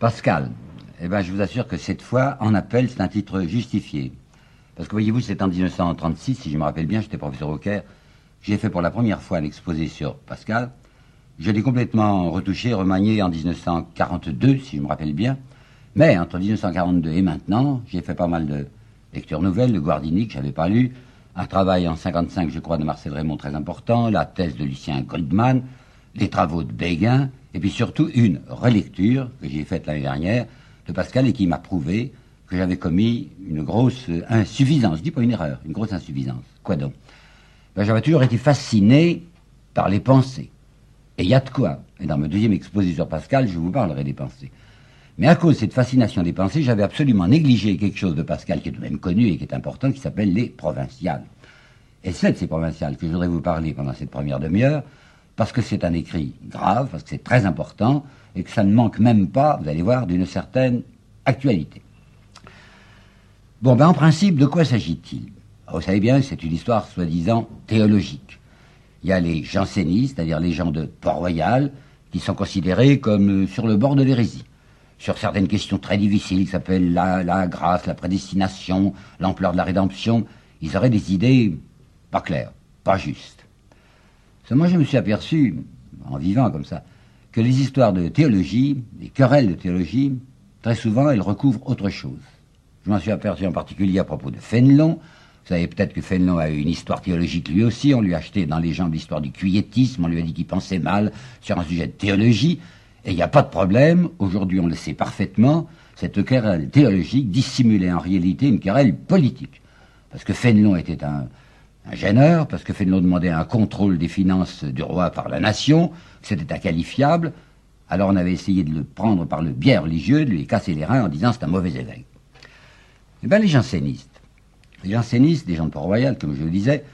Pascal, eh ben, je vous assure que cette fois, en appel, c'est un titre justifié. Parce que voyez-vous, c'est en 1936, si je me rappelle bien, j'étais professeur au Caire, j'ai fait pour la première fois un exposé sur Pascal. Je l'ai complètement retouché, remanié en 1942, si je me rappelle bien. Mais entre 1942 et maintenant, j'ai fait pas mal de lectures nouvelles, de Guardini que j'avais pas lu, un travail en 55, je crois, de Marcel Raymond très important, la thèse de Lucien Goldman, les travaux de Béguin, et puis surtout une relecture que j'ai faite l'année dernière de Pascal et qui m'a prouvé que j'avais commis une grosse insuffisance. Je dis pas une erreur, une grosse insuffisance. Quoi donc? Ben, J'avais toujours été fasciné par les pensées. Et il y a de quoi. Et dans mon deuxième exposé sur Pascal, je vous parlerai des pensées. Mais à cause de cette fascination des pensées, j'avais absolument négligé quelque chose de Pascal qui est tout de même connu et qui est important, qui s'appelle les provinciales. Et c'est de ces provinciales que je voudrais vous parler pendant cette première demi-heure, parce que c'est un écrit grave, parce que c'est très important, et que ça ne manque même pas, vous allez voir, d'une certaine actualité. Bon, ben en principe, de quoi s'agit-il? Vous savez bien, c'est une histoire soi-disant théologique. Il y a les jansénistes, c'est-à-dire les gens de Port-Royal, qui sont considérés comme euh, sur le bord de l'hérésie. Sur certaines questions très difficiles, qui s'appellent la, la grâce, la prédestination, l'ampleur de la rédemption, ils auraient des idées pas claires, pas justes moi, je me suis aperçu, en vivant comme ça, que les histoires de théologie, les querelles de théologie, très souvent, elles recouvrent autre chose. Je m'en suis aperçu en particulier à propos de Fénelon. Vous savez peut-être que Fénelon a eu une histoire théologique lui aussi. On lui a acheté dans les jambes l'histoire du cuillettisme. On lui a dit qu'il pensait mal sur un sujet de théologie. Et il n'y a pas de problème. Aujourd'hui, on le sait parfaitement. Cette querelle théologique dissimulait en réalité une querelle politique. Parce que Fénelon était un, un gêneur, parce que Fénelon demandait un contrôle des finances du roi par la nation, c'était inqualifiable. Alors on avait essayé de le prendre par le biais religieux, de lui casser les reins en disant c'est un mauvais évêque. Eh bien les jansénistes, les jansénistes, des gens de Port-Royal, comme je le disais,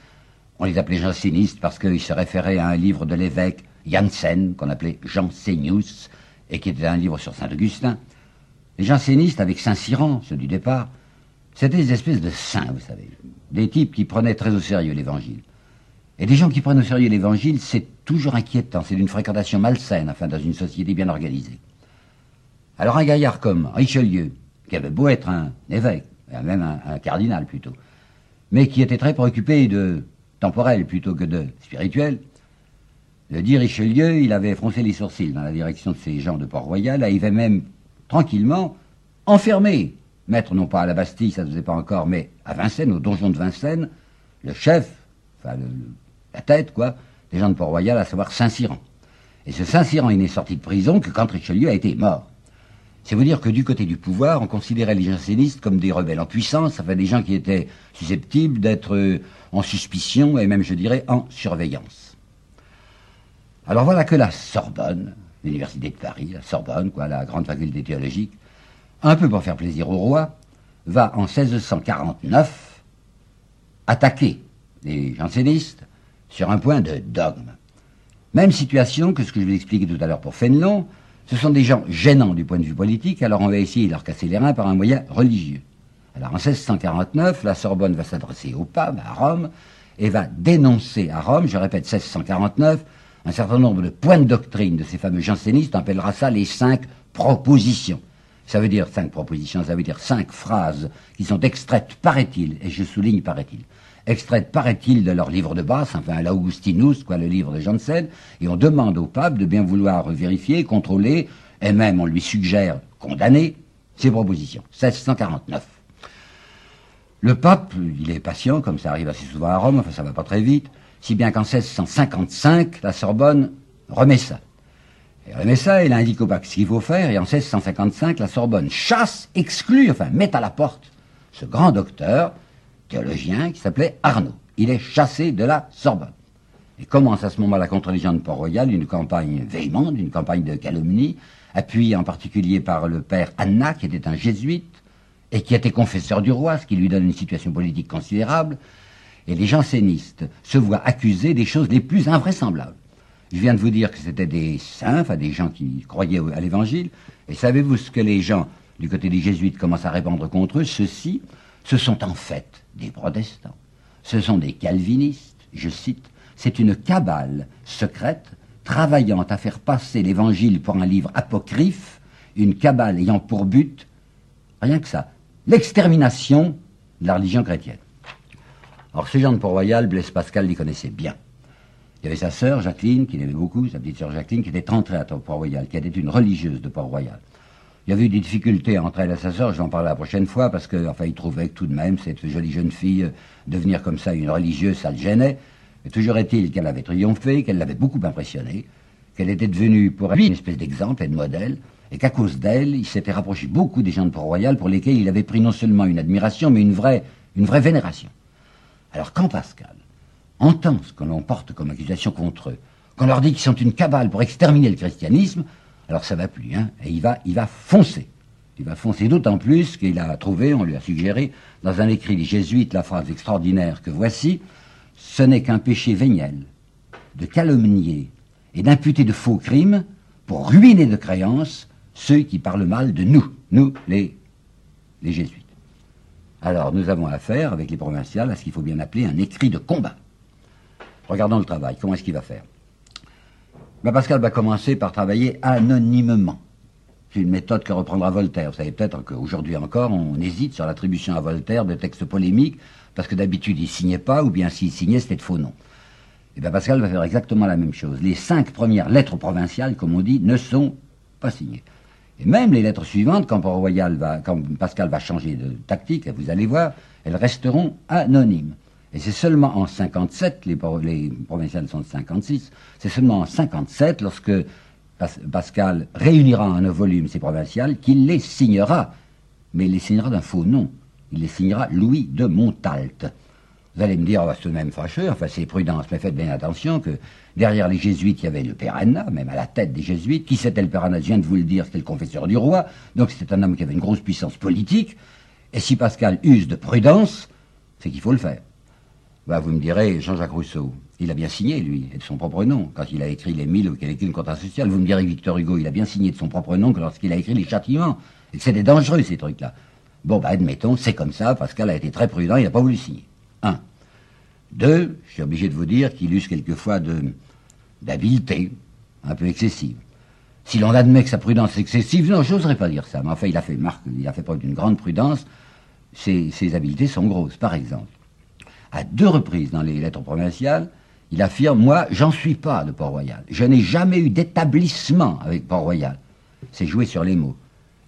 on les appelait jansénistes parce qu'ils se référaient à un livre de l'évêque Janssen, qu'on appelait Jansenius, et qui était un livre sur Saint-Augustin. Les jansénistes, avec Saint-Cyran, ceux du départ, c'était des espèces de saints, vous savez des types qui prenaient très au sérieux l'évangile. Et des gens qui prennent au sérieux l'évangile, c'est toujours inquiétant, c'est d'une fréquentation malsaine, enfin, dans une société bien organisée. Alors un gaillard comme Richelieu, qui avait beau être un évêque, même un, cardinal plutôt, mais qui était très préoccupé de temporel plutôt que de spirituel, le dit Richelieu, il avait froncé les sourcils dans la direction de ces gens de Port-Royal, et il avait même tranquillement enfermé mettre non pas à la Bastille, ça ne faisait pas encore, mais à Vincennes, au donjon de Vincennes, le chef, enfin la tête, quoi, des gens de Port-Royal, à savoir Saint-Cyran. Et ce Saint-Cyran, il n'est sorti de prison que quand Richelieu a été mort. C'est vous dire que du côté du pouvoir, on considérait les jansénistes comme des rebelles en puissance, enfin des gens qui étaient susceptibles d'être euh, en suspicion et même, je dirais, en surveillance. Alors voilà que la Sorbonne, l'université de Paris, la Sorbonne, quoi, la grande faculté théologique, un peu pour faire plaisir au roi, va en 1649 attaquer les jansénistes sur un point de dogme. Même situation que ce que je vais expliquer tout à l'heure pour Fénelon, ce sont des gens gênants du point de vue politique, alors on va essayer de leur casser les reins par un moyen religieux. Alors en 1649, la Sorbonne va s'adresser au pape, à Rome, et va dénoncer à Rome, je répète 1649, un certain nombre de points de doctrine de ces fameux jansénistes, on appellera ça les cinq propositions. Ça veut dire cinq propositions, ça veut dire cinq phrases qui sont extraites, paraît-il, et je souligne paraît-il, extraites, paraît-il, de leur livre de base, enfin l'Augustinus, quoi, le livre de Janssen, et on demande au pape de bien vouloir vérifier, contrôler, et même on lui suggère condamner ces propositions. 1649. Le pape, il est patient, comme ça arrive assez souvent à Rome, enfin ça va pas très vite, si bien qu'en 1655, la Sorbonne remet ça. Il remet ça, il indique au bac ce qu'il faut faire, et en 1655, la Sorbonne chasse, exclut, enfin met à la porte ce grand docteur, théologien, qui s'appelait Arnaud. Il est chassé de la Sorbonne. Et commence à ce moment-là contre les gens de Port-Royal une campagne véhémente, une campagne de calomnie, appuyée en particulier par le père Anna, qui était un jésuite, et qui était confesseur du roi, ce qui lui donne une situation politique considérable. Et les jansénistes se voient accusés des choses les plus invraisemblables. Je viens de vous dire que c'était des saints, enfin des gens qui croyaient à l'évangile. Et savez-vous ce que les gens du côté des jésuites commencent à répandre contre eux? Ceux-ci, ce sont en fait des protestants. Ce sont des calvinistes, je cite. C'est une cabale secrète travaillant à faire passer l'évangile pour un livre apocryphe, une cabale ayant pour but, rien que ça, l'extermination de la religion chrétienne. Alors, ces gens de Port-Royal, Blaise Pascal les connaissait bien. Il y avait sa sœur, Jacqueline, qui l'aimait beaucoup, sa petite sœur Jacqueline, qui était entrée à Port-Royal, qui était une religieuse de Port-Royal. Il y avait eu des difficultés entre elle et sa sœur, je vais en parler la prochaine fois, parce que, enfin, trouvait que tout de même, cette jolie jeune fille, euh, devenir comme ça une religieuse, ça le gênait. Toujours est-il qu'elle avait triomphé, qu'elle l'avait beaucoup impressionné, qu'elle était devenue pour lui une espèce d'exemple et de modèle, et qu'à cause d'elle, il s'était rapproché beaucoup des gens de Port-Royal pour lesquels il avait pris non seulement une admiration, mais une vraie, une vraie vénération. Alors quand Pascal entend ce que l'on porte comme accusation contre eux, qu'on leur dit qu'ils sont une cabale pour exterminer le christianisme, alors ça va plus, hein, et il va, il va foncer. Il va foncer d'autant plus qu'il a trouvé, on lui a suggéré, dans un écrit des jésuites, la phrase extraordinaire que voici, ce n'est qu'un péché véniel de calomnier et d'imputer de faux crimes pour ruiner de créances ceux qui parlent mal de nous, nous, les, les jésuites. Alors, nous avons affaire, avec les provinciales, à ce qu'il faut bien appeler un écrit de combat. Regardons le travail. Comment est-ce qu'il va faire? Ben Pascal va commencer par travailler anonymement. C'est une méthode que reprendra Voltaire. Vous savez peut-être qu'aujourd'hui encore, on hésite sur l'attribution à Voltaire de textes polémiques, parce que d'habitude, il signait pas, ou bien s'il signait, c'était de faux noms. Et bien Pascal va faire exactement la même chose. Les cinq premières lettres provinciales, comme on dit, ne sont pas signées. Et même les lettres suivantes, quand, Royal va, quand Pascal va changer de tactique, vous allez voir, elles resteront anonymes. Et c'est seulement en 57, les, les provinciales sont de 56, c'est seulement en 57, lorsque Pascal réunira en un volume ces provinciales, qu'il les signera. Mais il les signera d'un faux nom. Il les signera Louis de Montalte. Vous allez me dire, oh, c'est tout de même fâcheux, enfin c'est prudence, mais faites bien attention que derrière les jésuites, il y avait le père Anna, même à la tête des jésuites. Qui c'était le père Anna? Je viens de vous le dire, c'était le confesseur du roi. Donc c'était un homme qui avait une grosse puissance politique. Et si Pascal use de prudence, c'est qu'il faut le faire. Bah, vous me direz, Jean-Jacques Rousseau, il a bien signé, lui, et de son propre nom, quand il a écrit les mille ou qu'il a écrit contrat social. Vous me direz, Victor Hugo, il a bien signé de son propre nom que lorsqu'il a écrit les châtiments. C'était dangereux, ces trucs-là. Bon, bah, admettons, c'est comme ça, Pascal a été très prudent, il n'a pas voulu signer. Un. Deux, je suis obligé de vous dire qu'il use quelquefois d'habileté, un peu excessive. Si l'on admet que sa prudence est excessive, non, j'oserais pas dire ça, mais enfin, il a fait marque, il a fait preuve d'une grande prudence, ses habiletés sont grosses, par exemple à deux reprises dans les lettres provinciales, il affirme Moi, j'en suis pas de Port-Royal. Je n'ai jamais eu d'établissement avec Port-Royal. C'est joué sur les mots.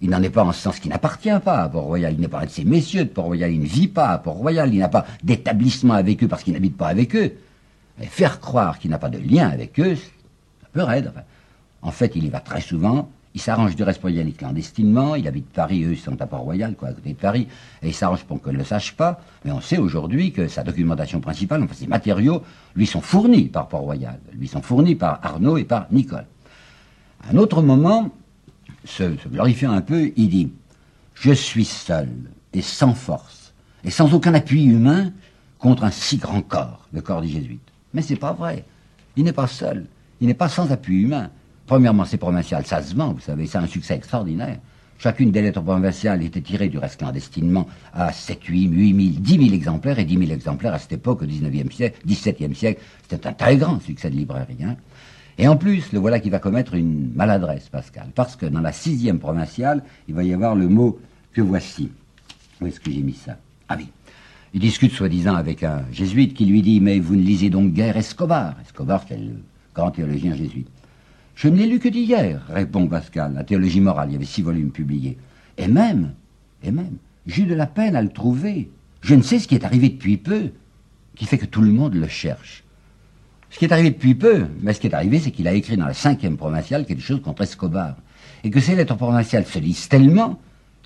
Il n'en est pas en ce sens qu'il n'appartient pas à Port-Royal. Il n'est pas un de ces messieurs de Port-Royal. Il ne vit pas à Port-Royal. Il n'a pas d'établissement avec eux parce qu'il n'habite pas avec eux. Mais faire croire qu'il n'a pas de lien avec eux, c'est un peu raide. en fait, il y va très souvent. Il s'arrange du reste pour y aller clandestinement. Il habite Paris, eux, ils sont à Port-Royal, quoi, à côté de Paris. Et il s'arrange pour qu'on ne le sache pas. Mais on sait aujourd'hui que sa documentation principale, enfin ses matériaux, lui sont fournis par Port-Royal. Lui sont fournis par Arnaud et par Nicole. À un autre moment, se, glorifiant un peu, il dit Je suis seul et sans force, et sans aucun appui humain contre un si grand corps, le corps des jésuites. Mais c'est pas vrai. Il n'est pas seul. Il n'est pas sans appui humain. Premièrement, c'est provincial, ça se vend, vous savez, c'est un succès extraordinaire. Chacune des lettres provinciales était tirée du reste clandestinement à 7, 8, 8 000, 10 000 exemplaires, et 10 000 exemplaires à cette époque, au 19e siècle, 17e siècle, c'était un très grand succès de librairie. Hein. Et en plus, le voilà qui va commettre une maladresse, Pascal, parce que dans la sixième provinciale, il va y avoir le mot que voici. Où est-ce que j'ai mis ça? Ah oui. Il discute soi-disant avec un jésuite qui lui dit Mais vous ne lisez donc guère Escobar Escobar, c'est le grand théologien jésuite. Je ne l'ai lu que d'hier, répond Pascal. La théologie morale, il y avait six volumes publiés. Et même, et même, j'ai eu de la peine à le trouver. Je ne sais ce qui est arrivé depuis peu, qui fait que tout le monde le cherche. Ce qui est arrivé depuis peu, mais ce qui est arrivé, c'est qu'il a écrit dans la cinquième provinciale quelque chose contre Escobar. Et que ces lettres provinciales se lisent tellement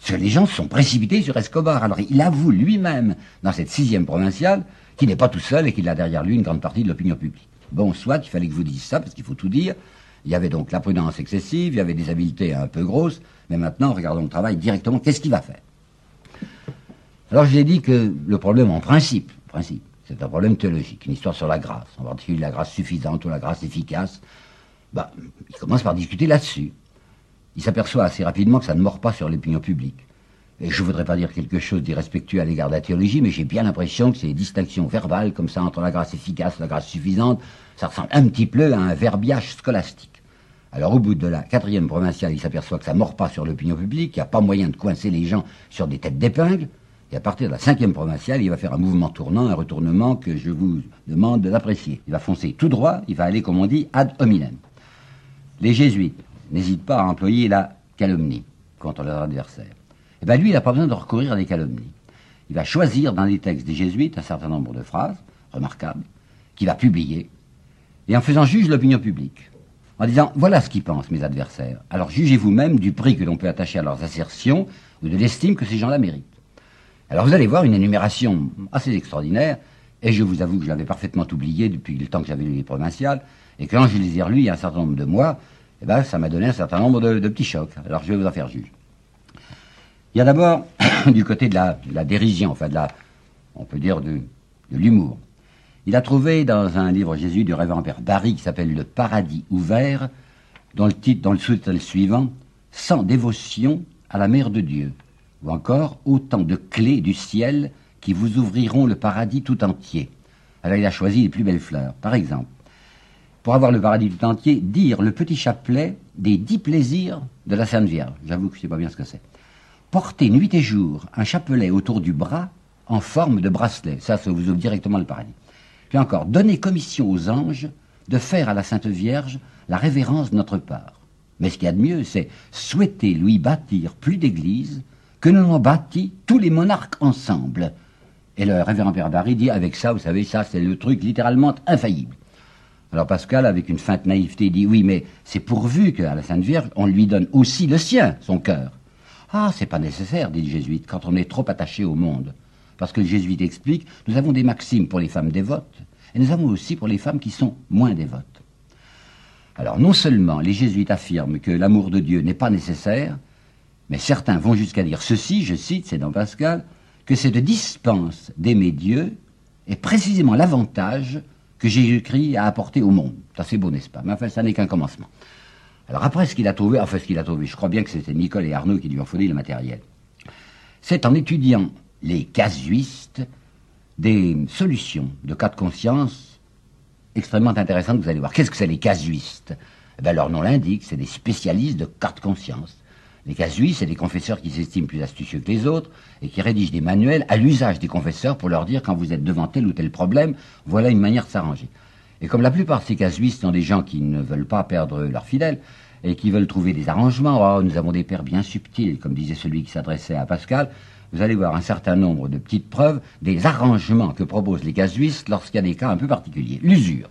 que les gens sont précipités sur Escobar. Alors il avoue lui-même, dans cette sixième provinciale, qu'il n'est pas tout seul et qu'il a derrière lui une grande partie de l'opinion publique. Bon, soit, il fallait que vous disiez ça, parce qu'il faut tout dire. Il y avait donc la prudence excessive, il y avait des habiletés un peu grosses, mais maintenant, regardons le travail directement, qu'est-ce qu'il va faire? Alors, je ai dit que le problème, en principe, c'est un problème théologique, une histoire sur la grâce, en particulier la grâce suffisante ou la grâce efficace. bah, il commence par discuter là-dessus. Il s'aperçoit assez rapidement que ça ne mord pas sur l'opinion publique. Et je voudrais pas dire quelque chose d'irrespectueux à l'égard de la théologie, mais j'ai bien l'impression que ces distinctions verbales, comme ça, entre la grâce efficace et la grâce suffisante, ça ressemble un petit peu à un verbiage scolastique. Alors au bout de la quatrième provinciale, il s'aperçoit que ça mord pas sur l'opinion publique, qu'il n'y a pas moyen de coincer les gens sur des têtes d'épingle, et à partir de la cinquième provinciale, il va faire un mouvement tournant, un retournement que je vous demande d'apprécier. Il va foncer tout droit, il va aller, comme on dit, ad hominem. Les jésuites n'hésitent pas à employer la calomnie contre leurs adversaires. Et eh bien lui, il n'a pas besoin de recourir à des calomnies. Il va choisir dans les textes des jésuites un certain nombre de phrases remarquables qu'il va publier, et en faisant juge l'opinion publique, en disant voilà ce qu'ils pensent mes adversaires. Alors jugez vous-même du prix que l'on peut attacher à leurs assertions ou de l'estime que ces gens-là méritent. Alors vous allez voir une énumération assez extraordinaire, et je vous avoue que je l'avais parfaitement oublié depuis le temps que j'avais lu les provinciales, et quand je les ai relus il y a un certain nombre de mois, eh ben, ça m'a donné un certain nombre de, petits chocs. Alors je vais vous en faire juge. Il y a d'abord, du côté de la, dérision, enfin de la, on peut dire de, l'humour. Il a trouvé dans un livre Jésus du révérend Père Barry qui s'appelle Le paradis ouvert, dont le titre, dans le sous-titre suivant, Sans dévotion à la mère de Dieu ou encore autant de clés du ciel qui vous ouvriront le paradis tout entier. Alors il a choisi les plus belles fleurs. Par exemple, pour avoir le paradis tout entier, dire le petit chapelet des dix plaisirs de la Sainte Vierge. J'avoue que je ne sais pas bien ce que c'est. Porter nuit et jour un chapelet autour du bras en forme de bracelet. Ça, ça vous ouvre directement le paradis. Puis encore, donner commission aux anges de faire à la Sainte Vierge la révérence de notre part. Mais ce qu'il y a de mieux, c'est souhaiter lui bâtir plus d'églises que nous avons bâti tous les monarques ensemble. Et le révérend Père Barry dit, avec ça, vous savez, ça, c'est le truc littéralement infaillible. Alors Pascal, avec une feinte naïveté, dit, oui, mais c'est pourvu qu'à la Sainte Vierge, on lui donne aussi le sien, son cœur. Ah, c'est pas nécessaire, dit le jésuite, quand on est trop attaché au monde. Parce que le jésuite explique, nous avons des maximes pour les femmes dévotes, et nous avons aussi pour les femmes qui sont moins dévotes. Alors non seulement les jésuites affirment que l'amour de Dieu n'est pas nécessaire, mais certains vont jusqu'à dire ceci, je cite, c'est dans Pascal, que cette dispense d'aimer Dieu est précisément l'avantage que Jésus-Christ a apporté au monde. Ça c'est beau, n'est-ce pas? Mais enfin, ça n'est qu'un commencement. Alors après, ce qu'il a trouvé, enfin ce qu'il a trouvé, je crois bien que c'était Nicole et Arnaud qui lui ont fourni le matériel. C'est en étudiant les casuistes des solutions de cas de conscience extrêmement intéressantes. Vous allez voir. Qu'est-ce que c'est les casuistes? Eh ben, Leur nom l'indique, c'est des spécialistes de cas de conscience. Les casuistes, c'est des confesseurs qui s'estiment plus astucieux que les autres et qui rédigent des manuels à l'usage des confesseurs pour leur dire quand vous êtes devant tel ou tel problème, voilà une manière de s'arranger. Et comme la plupart de ces casuistes sont des gens qui ne veulent pas perdre leurs fidèles et qui veulent trouver des arrangements, oh, nous avons des pères bien subtils, comme disait celui qui s'adressait à Pascal, vous allez voir un certain nombre de petites preuves des arrangements que proposent les casuistes lorsqu'il y a des cas un peu particuliers. L'usure.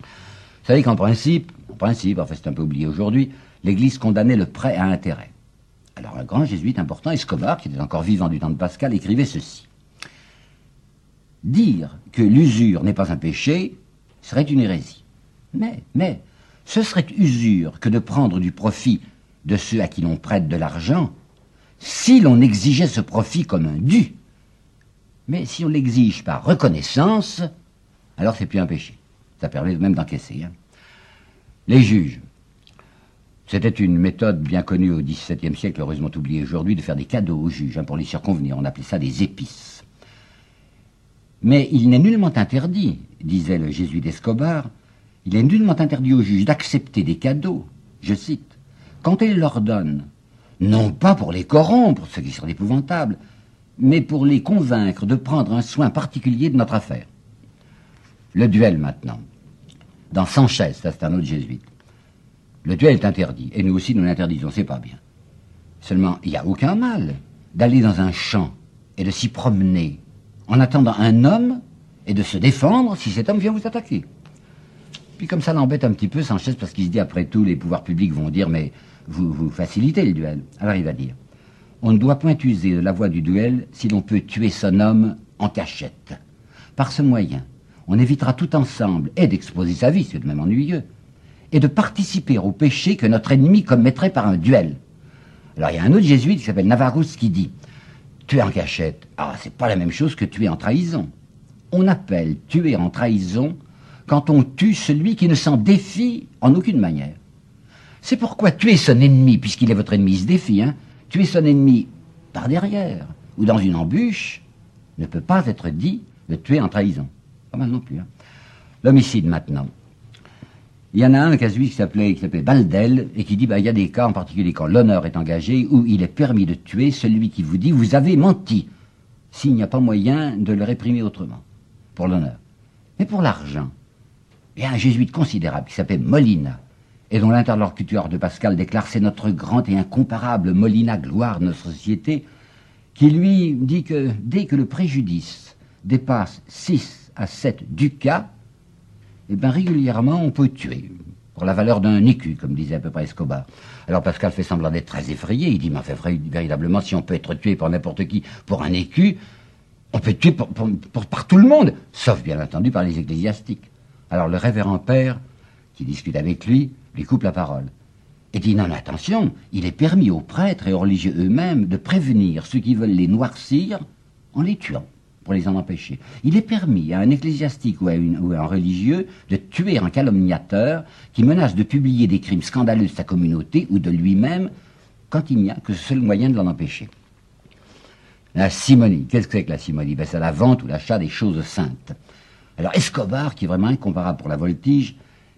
Vous savez qu'en principe, en principe, en fait c'est un peu oublié aujourd'hui, l'Église condamnait le prêt à intérêt. Alors un grand jésuite important, Escobar, qui était encore vivant du temps de Pascal, écrivait ceci. Dire que l'usure n'est pas un péché serait une hérésie. Mais, mais, ce serait usure que de prendre du profit de ceux à qui l'on prête de l'argent si l'on exigeait ce profit comme un dû. Mais si on l'exige par reconnaissance, alors c'est plus un péché. Ça permet même d'encaisser. Hein. Les juges, c'était une méthode bien connue au XVIIe siècle, heureusement oubliée aujourd'hui, de faire des cadeaux aux juges, hein, pour les circonvenir. On appelait ça des épices. Mais il n'est nullement interdit, disait le jésuite Escobar, il est nullement interdit aux juges d'accepter des cadeaux, je cite, quand ils leur donnent, non pas pour les corrompre, ce qui serait épouvantable, mais pour les convaincre de prendre un soin particulier de notre affaire. Le duel maintenant. Dans Sanchez, c'est un autre jésuite. Le duel est interdit, et nous aussi nous l'interdisons, c'est pas bien. Seulement, il n'y a aucun mal d'aller dans un champ et de s'y promener en attendant un homme et de se défendre si cet homme vient vous attaquer. Puis comme ça l'embête un petit peu Sanchez parce qu'il se dit après tout les pouvoirs publics vont dire mais vous, facilitez le duel. Alors il va dire on ne doit point user de la voie du duel si l'on peut tuer son homme en cachette. Par ce moyen, on évitera tout ensemble et d'exposer sa vie, c'est de même ennuyeux, et de participer au péché que notre ennemi commettrait par un duel. Alors il y a un autre jésuite qui s'appelle Navarus qui dit tuer en cachette, ah c'est pas la même chose que tuer en trahison. On appelle tuer en trahison quand on tue celui qui ne s'en défie en aucune manière. C'est pourquoi tuer son ennemi, puisqu'il est votre ennemi, se défie, hein, tuer son ennemi par derrière ou dans une embûche ne peut pas être dit de tuer en trahison. Pas mal non plus. Hein. L'homicide maintenant. Il y en a un casuiste qui s'appelait, qui s'appelait Baldel et qui dit bah, il y a des cas, en particulier quand l'honneur est engagé, où il est permis de tuer celui qui vous dit vous avez menti, s'il n'y a pas moyen de le réprimer autrement, pour l'honneur. Mais pour l'argent, il y a un jésuite considérable qui s'appelle Molina, et dont l'interlocuteur de Pascal déclare c'est notre grand et incomparable Molina gloire de notre société, qui lui dit que dès que le préjudice dépasse 6 à 7 ducats, eh bien régulièrement on peut tuer, pour la valeur d'un écu, comme disait à peu près Escobar. Alors Pascal fait semblant d'être très effrayé, il dit, mais fait véritablement, si on peut être tué par n'importe qui pour un écu, on peut tuer par tout le monde, sauf bien entendu par les ecclésiastiques. Alors le révérend père, qui discute avec lui, lui coupe la parole et dit non, attention, il est permis aux prêtres et aux religieux eux-mêmes de prévenir ceux qui veulent les noircir en les tuant, pour les en empêcher. Il est permis à un ecclésiastique ou à, un religieux de tuer un calomniateur qui menace de publier des crimes scandaleux de sa communauté ou de lui-même quand il n'y a que ce seul moyen de l'en empêcher. La simonie, qu'est-ce que c'est que la simonie? Ben, C'est la vente ou l'achat des choses saintes. Alors Escobar, qui est vraiment incomparable pour la voltige,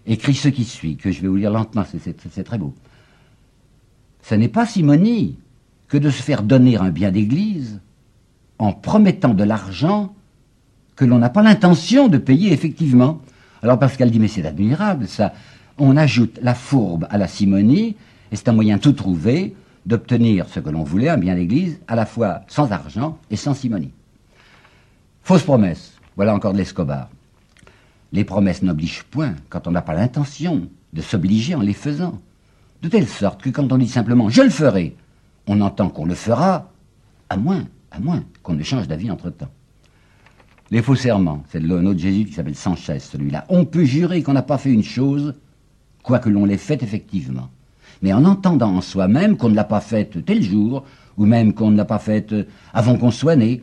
écrit ce qui suit, que je vais vous lire lentement, c'est très beau. Ce n'est pas simonie que de se faire donner un bien d'église en promettant de l'argent que l'on n'a pas l'intention de payer effectivement. Alors Pascal dit, mais c'est admirable ça. On ajoute la fourbe à la simonie, et c'est un moyen tout trouvé d'obtenir ce que l'on voulait, un bien d'église, à la fois sans argent et sans simonie. Fausse promesse, voilà encore de l'escobar. Les promesses n'obligent point quand on n'a pas l'intention de s'obliger en les faisant. De telle sorte que quand on dit simplement je le ferai, on entend qu'on le fera, à moins, à moins qu'on ne change d'avis entre-temps. Les faux serments, c'est un autre Jésus qui s'appelle Sanchez, celui-là. On peut jurer qu'on n'a pas fait une chose, quoique l'on l'ait faite effectivement. Mais en entendant en soi-même qu'on ne l'a pas faite tel jour, ou même qu'on ne l'a pas faite avant qu'on soit né,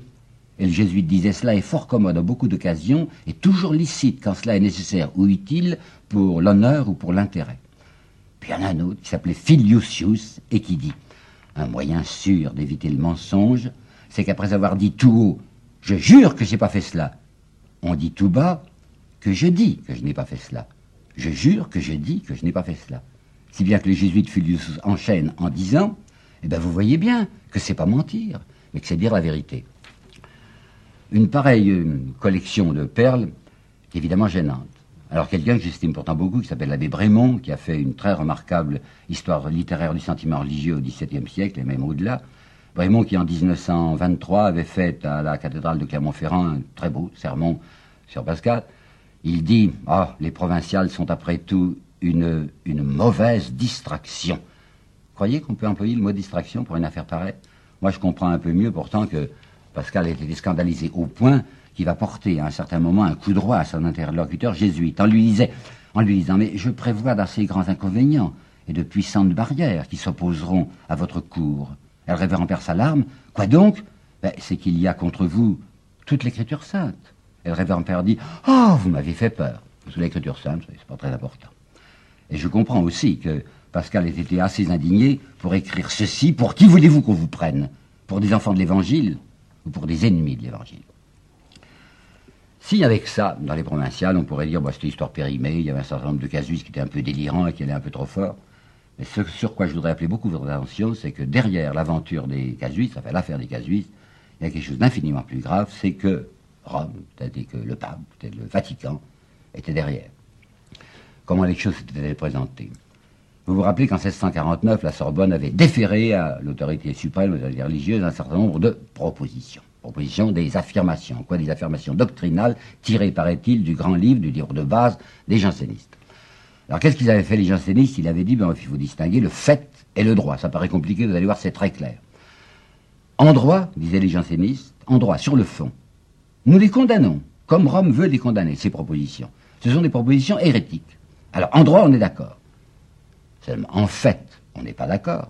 et le jésuite disait cela est fort commode à beaucoup d'occasions et toujours licite quand cela est nécessaire ou utile pour l'honneur ou pour l'intérêt. Puis il y en a un autre qui s'appelait Filiusius et qui dit un moyen sûr d'éviter le mensonge, c'est qu'après avoir dit tout haut je jure que je n'ai pas fait cela, on dit tout bas que je dis que je n'ai pas fait cela. Je jure que je dis que je n'ai pas fait cela. Si bien que le jésuite Filiusius enchaîne en disant, eh bien vous voyez bien que c'est pas mentir, mais que c'est dire la vérité. Une pareille euh, collection de perles est évidemment gênante. Alors quelqu'un que j'estime pourtant beaucoup, qui s'appelle l'abbé Brémond, qui a fait une très remarquable histoire littéraire du sentiment religieux au XVIIe siècle et même au-delà, Brémond qui en 1923 avait fait à la cathédrale de Clermont-Ferrand un très beau sermon sur Pascal, il dit Ah, les provinciales sont après tout une, une mauvaise distraction. Croyez qu'on peut employer le mot distraction pour une affaire pareille? Moi, je comprends un peu mieux pourtant que Pascal était scandalisé au point qu'il va porter à un certain moment un coup droit à son interlocuteur jésuite en lui, disant Mais je prévois d'assez grands inconvénients et de puissantes barrières qui s'opposeront à votre cours. Et le révérend père s'alarme. Quoi donc? Ben, C'est qu'il y a contre vous toute l'écriture sainte. Et le révérend père dit Oh, vous m'avez fait peur. Sous l'écriture sainte, c'est pas très important. Et je comprends aussi que Pascal ait été assez indigné pour écrire ceci. Pour qui voulez-vous qu'on vous prenne? Pour des enfants de l'Évangile? Ou pour des ennemis de l'Évangile. Si avec ça, dans les provinciales, on pourrait dire, bah, c'était histoire périmée, il y avait un certain nombre de casuistes qui étaient un peu délirants et qui allaient un peu trop fort. Mais ce sur quoi je voudrais appeler beaucoup votre attention, c'est que derrière l'aventure des casuistes, enfin l'affaire des casuistes, il y a quelque chose d'infiniment plus grave, c'est que Rome, c'est-à-dire que le pape, peut-être le Vatican, était derrière. Comment les choses s'étaient présentées? Vous vous rappelez qu'en 1649, la Sorbonne avait déféré à l'autorité suprême, aux autorités religieuses, un certain nombre de propositions. Propositions des affirmations, quoi, des affirmations doctrinales tirées, paraît-il, du grand livre, du livre de base des jansénistes. Alors qu'est-ce qu'ils avaient fait les jansénistes? Ils avaient dit, ben, il faut distinguer le fait et le droit. Ça paraît compliqué, vous allez voir, c'est très clair. En droit, disaient les jansénistes, en droit, sur le fond, nous les condamnons, comme Rome veut les condamner, ces propositions. Ce sont des propositions hérétiques. Alors, en droit, on est d'accord. En fait, on n'est pas d'accord.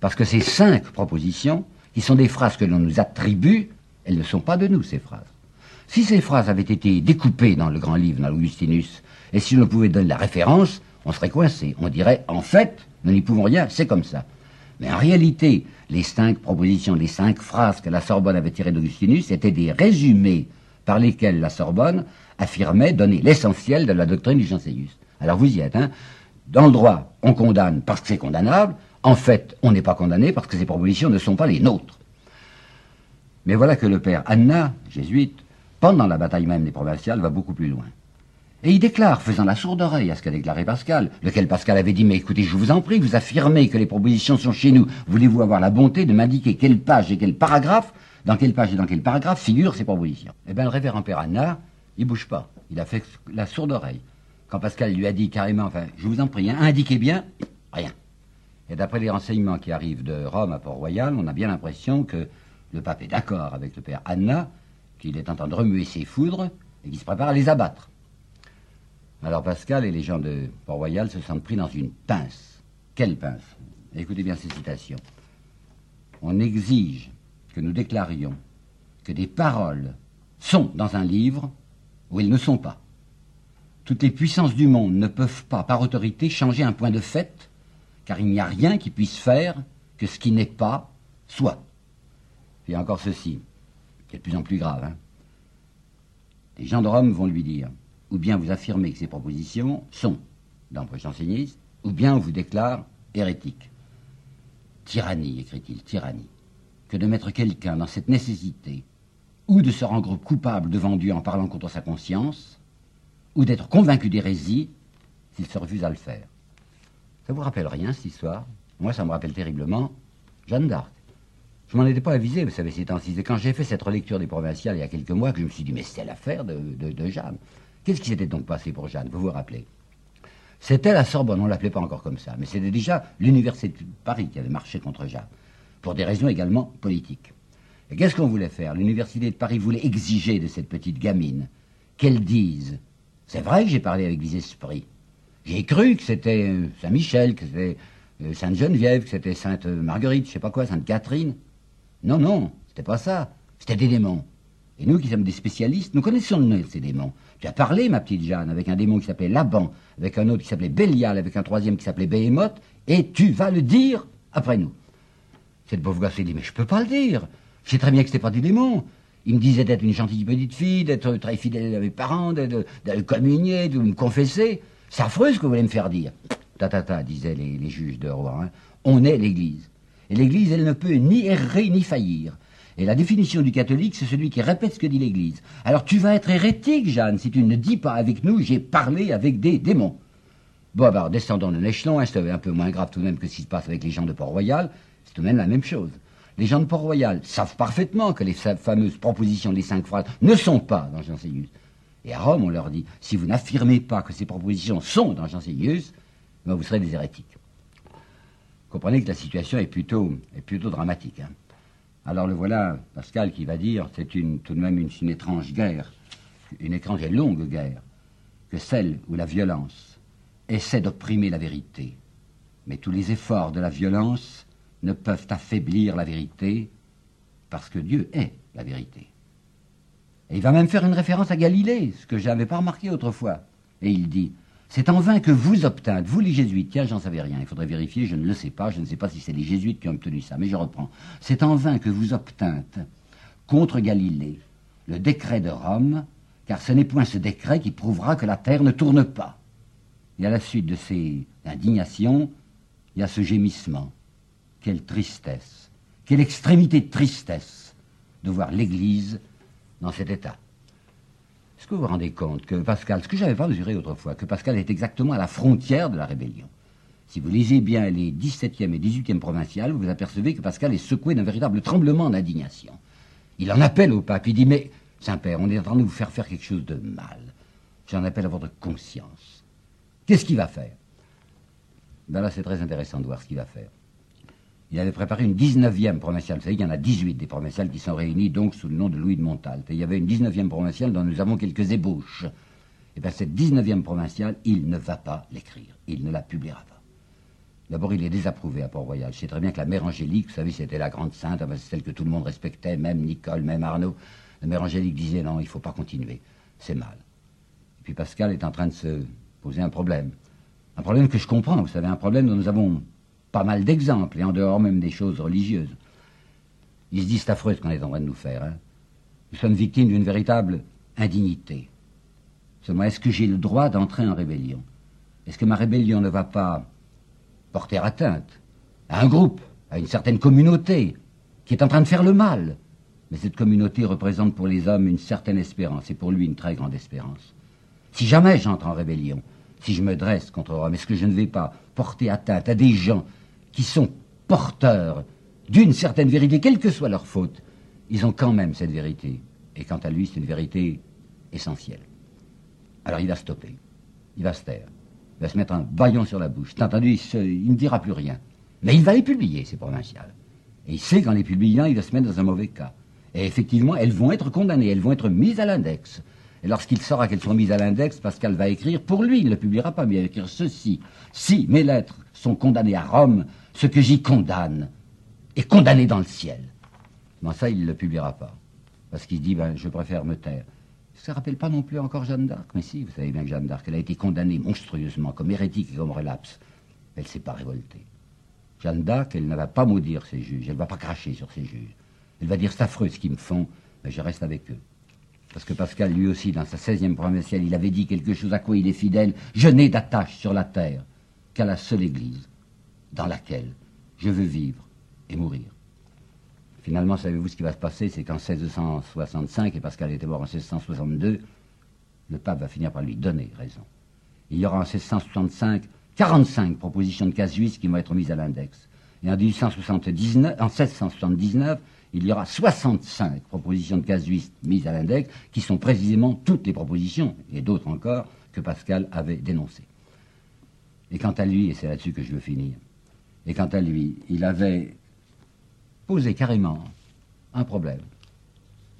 Parce que ces cinq propositions, qui sont des phrases que l'on nous attribue, elles ne sont pas de nous, ces phrases. Si ces phrases avaient été découpées dans le grand livre, dans l'Augustinus, et si l'on pouvait donner la référence, on serait coincé. On dirait, en fait, nous n'y pouvons rien, c'est comme ça. Mais en réalité, les cinq propositions, les cinq phrases que la Sorbonne avait tirées d'Augustinus étaient des résumés par lesquels la Sorbonne affirmait donner l'essentiel de la doctrine du janséus. Alors vous y êtes, hein Dans le droit, on condamne parce que c'est condamnable. En fait, on n'est pas condamné parce que ces propositions ne sont pas les nôtres. Mais voilà que le père Anna, jésuite, pendant la bataille même des provinciales, va beaucoup plus loin. Et il déclare, faisant la sourde oreille à ce qu'a déclaré Pascal, lequel Pascal avait dit, mais écoutez, je vous en prie, vous affirmez que les propositions sont chez nous. Voulez-vous avoir la bonté de m'indiquer quelle page et quel paragraphe, dans quelle page et dans quel paragraphe figurent ces propositions? Eh bien, le révérend Père Anna, il bouge pas. Il a fait la sourde oreille. Quand Pascal lui a dit carrément, enfin, je vous en prie, hein, indiquez bien, rien. Et d'après les renseignements qui arrivent de Rome à Port-Royal, on a bien l'impression que le pape est d'accord avec le père Anna, qu'il est en train de remuer ses foudres et qu'il se prépare à les abattre. Alors Pascal et les gens de Port-Royal se sentent pris dans une pince. Quelle pince? Écoutez bien ces citations. On exige que nous déclarions que des paroles sont dans un livre où elles ne sont pas. Toutes les puissances du monde ne peuvent pas, par autorité, changer un point de fait, car il n'y a rien qui puisse faire que ce qui n'est pas soit. Puis encore ceci, qui est de plus en plus grave. Hein. Les gens de Rome vont lui dire ou bien vous affirmez que ces propositions sont d'emprunt janséniste, ou bien on vous déclare hérétique. Tyrannie, écrit-il, tyrannie, que de mettre quelqu'un dans cette nécessité, ou de se rendre coupable devant Dieu en parlant contre sa conscience, ou d'être convaincu d'hérésie s'il se refuse à le faire. Ça vous rappelle rien, cette histoire? Moi, ça me rappelle terriblement Jeanne d'Arc. Je m'en étais pas avisé, vous savez, ces temps-ci. quand j'ai fait cette relecture des provinciales il y a quelques mois que je me suis dit, mais c'est l'affaire de, de Jeanne. Qu'est-ce qui s'était donc passé pour Jeanne? Vous vous rappelez? C'était la Sorbonne, on ne l'appelait pas encore comme ça, mais c'était déjà l'Université de Paris qui avait marché contre Jeanne, pour des raisons également politiques. Et qu'est-ce qu'on voulait faire? L'Université de Paris voulait exiger de cette petite gamine qu'elle dise C'est vrai que j'ai parlé avec des esprits. J'ai cru que c'était euh, Saint-Michel, que c'était euh, Sainte-Geneviève, que c'était Sainte-Marguerite, je sais pas quoi, Sainte-Catherine. Non, non, c'était pas ça. C'était des démons. Et nous qui sommes des spécialistes, nous connaissons le nom de ces démons. Tu as parlé, ma petite Jeanne, avec un démon qui s'appelait Laban, avec un autre qui s'appelait Bélial, avec un troisième qui s'appelait Behemoth, et tu vas le dire après nous. Cette pauvre gosse s'est dit, mais je peux pas le dire. Je sais très bien que c'était pas des démons. Il me disait d'être une gentille petite fille, d'être très fidèle à mes parents, de, communier, de me confesser. C'est affreux ce que vous voulez me faire dire. Ta ta ta, disaient les, juges de roi. Hein. On est l'Église. Et l'Église, elle ne peut ni errer ni faillir. Et la définition du catholique, c'est celui qui répète ce que dit l'Église. Alors tu vas être hérétique, Jeanne, si tu ne dis pas avec nous, j'ai parlé avec des démons. Bon, alors descendons de l'échelon, hein, c'est un peu moins grave tout de même que ce qui se passe avec les gens de Port-Royal, c'est tout de même la même chose. Les gens de Port-Royal savent parfaitement que les fameuses propositions des cinq phrases ne sont pas dans Jean Et à Rome, on leur dit, si vous n'affirmez pas que ces propositions sont dans Jean ben vous serez des hérétiques. Comprenez que la situation est plutôt, est plutôt dramatique. Hein. Alors le voilà, Pascal, qui va dire, c'est une, tout de même une, étrange guerre, une étrange et longue guerre, que celle où la violence essaie d'opprimer la vérité. Mais tous les efforts de la violence ne peuvent affaiblir la vérité, parce que Dieu est la vérité. Et il va même faire une référence à Galilée, ce que je n'avais pas remarqué autrefois. Et il dit, c'est en vain que vous obtinrez, vous les jésuites, tiens, j'en savais rien, il faudrait vérifier, je ne le sais pas, je ne sais pas si c'est les jésuites qui ont obtenu ça, mais je reprends. C'est en vain que vous obtinrez contre Galilée le décret de Rome, car ce n'est point ce décret qui prouvera que la terre ne tourne pas. Et à la suite de ces indignations, il y a ce gémissement. Quelle tristesse, quelle extrémité de tristesse de voir l'Église dans cet état. Est-ce que vous vous rendez compte que Pascal, ce que je n'avais pas mesuré autrefois, que Pascal est exactement à la frontière de la rébellion Si vous lisez bien les 17e et 18e provinciales, vous vous apercevez que Pascal est secoué d'un véritable tremblement d'indignation. Il en appelle au pape, il dit Mais, Saint-Père, on est en train de vous faire faire quelque chose de mal. J'en appelle à votre conscience. Qu'est-ce qu'il va faire? Ben là, c'est très intéressant de voir ce qu'il va faire il avait préparé une 19e provinciale. Vous savez qu'il y en a 18 des provinciales qui sont réunies donc sous le nom de Louis de Montalte. il y avait une 19e provinciale dont nous avons quelques ébauches. Et eh bien cette 19e provinciale, il ne va pas l'écrire. Il ne la publiera pas. D'abord, il est désapprouvé à Port-Royal. Je sais très bien que la mère Angélique, vous savez, c'était la grande sainte, celle que tout le monde respectait, même Nicole, même Arnaud. La mère Angélique disait non, il ne faut pas continuer, c'est mal. Et puis Pascal est en train de se poser un problème. Un problème que je comprends, vous savez, un problème dont nous avons pas mal d'exemples, et en dehors même des choses religieuses. Il se dit, c'est affreux ce qu'on est en train de nous faire. Hein. Nous sommes victimes d'une véritable indignité. Seulement, est-ce que j'ai le droit d'entrer en rébellion? Est-ce que ma rébellion ne va pas porter atteinte à un groupe, à une certaine communauté, qui est en train de faire le mal? Mais cette communauté représente pour les hommes une certaine espérance, et pour lui une très grande espérance. Si jamais j'entre en rébellion, si je me dresse contre Rome, est-ce que je ne vais pas porter atteinte à des gens qui sont porteurs d'une certaine vérité, quelle que soit leur faute? Ils ont quand même cette vérité. Et quant à lui, c'est une vérité essentielle. Alors il va stopper, il va se taire, il va se mettre un baillon sur la bouche. T'as entendu, il, ne dira plus rien. Mais il va les publier, ces provinciales. Et il sait qu'en les publiant, il va se mettre dans un mauvais cas. Et effectivement, elles vont être condamnées, elles vont être mises à l'index. Et lorsqu'il saura qu'elles sont mises à l'index, Pascal va écrire, pour lui, il ne le publiera pas, mais il va écrire ceci. Si mes lettres sont condamnées à Rome, ce que j'y condamne est condamné dans le ciel. Mais ça, il ne le publiera pas. Parce qu'il dit, ben, je préfère me taire. Ça ne rappelle pas non plus encore Jeanne d'Arc. Mais si, vous savez bien que Jeanne d'Arc, elle a été condamnée monstrueusement comme hérétique et comme relapse. Elle ne s'est pas révoltée. Jeanne d'Arc, elle ne va pas maudire ses juges, elle ne va pas cracher sur ses juges. Elle va dire, c'est affreux ce qu'ils me font, mais je reste avec eux. Parce que Pascal, lui aussi, dans sa 16e provinciale, il avait dit quelque chose à quoi il est fidèle. Je n'ai d'attache sur la terre qu'à la seule Église dans laquelle je veux vivre et mourir. Finalement, savez-vous ce qui va se passer? C'est qu'en 1665, et Pascal était mort en 1662, le pape va finir par lui donner raison. Il y aura en 1665 45 propositions de casuistes qui vont être mises à l'index. Et en, 1879, en 1679, il y aura 65 propositions de casuistes mises à l'index, qui sont précisément toutes les propositions, et d'autres encore, que Pascal avait dénoncées. Et quant à lui, et c'est là-dessus que je veux finir, et quant à lui, il avait posé carrément un problème.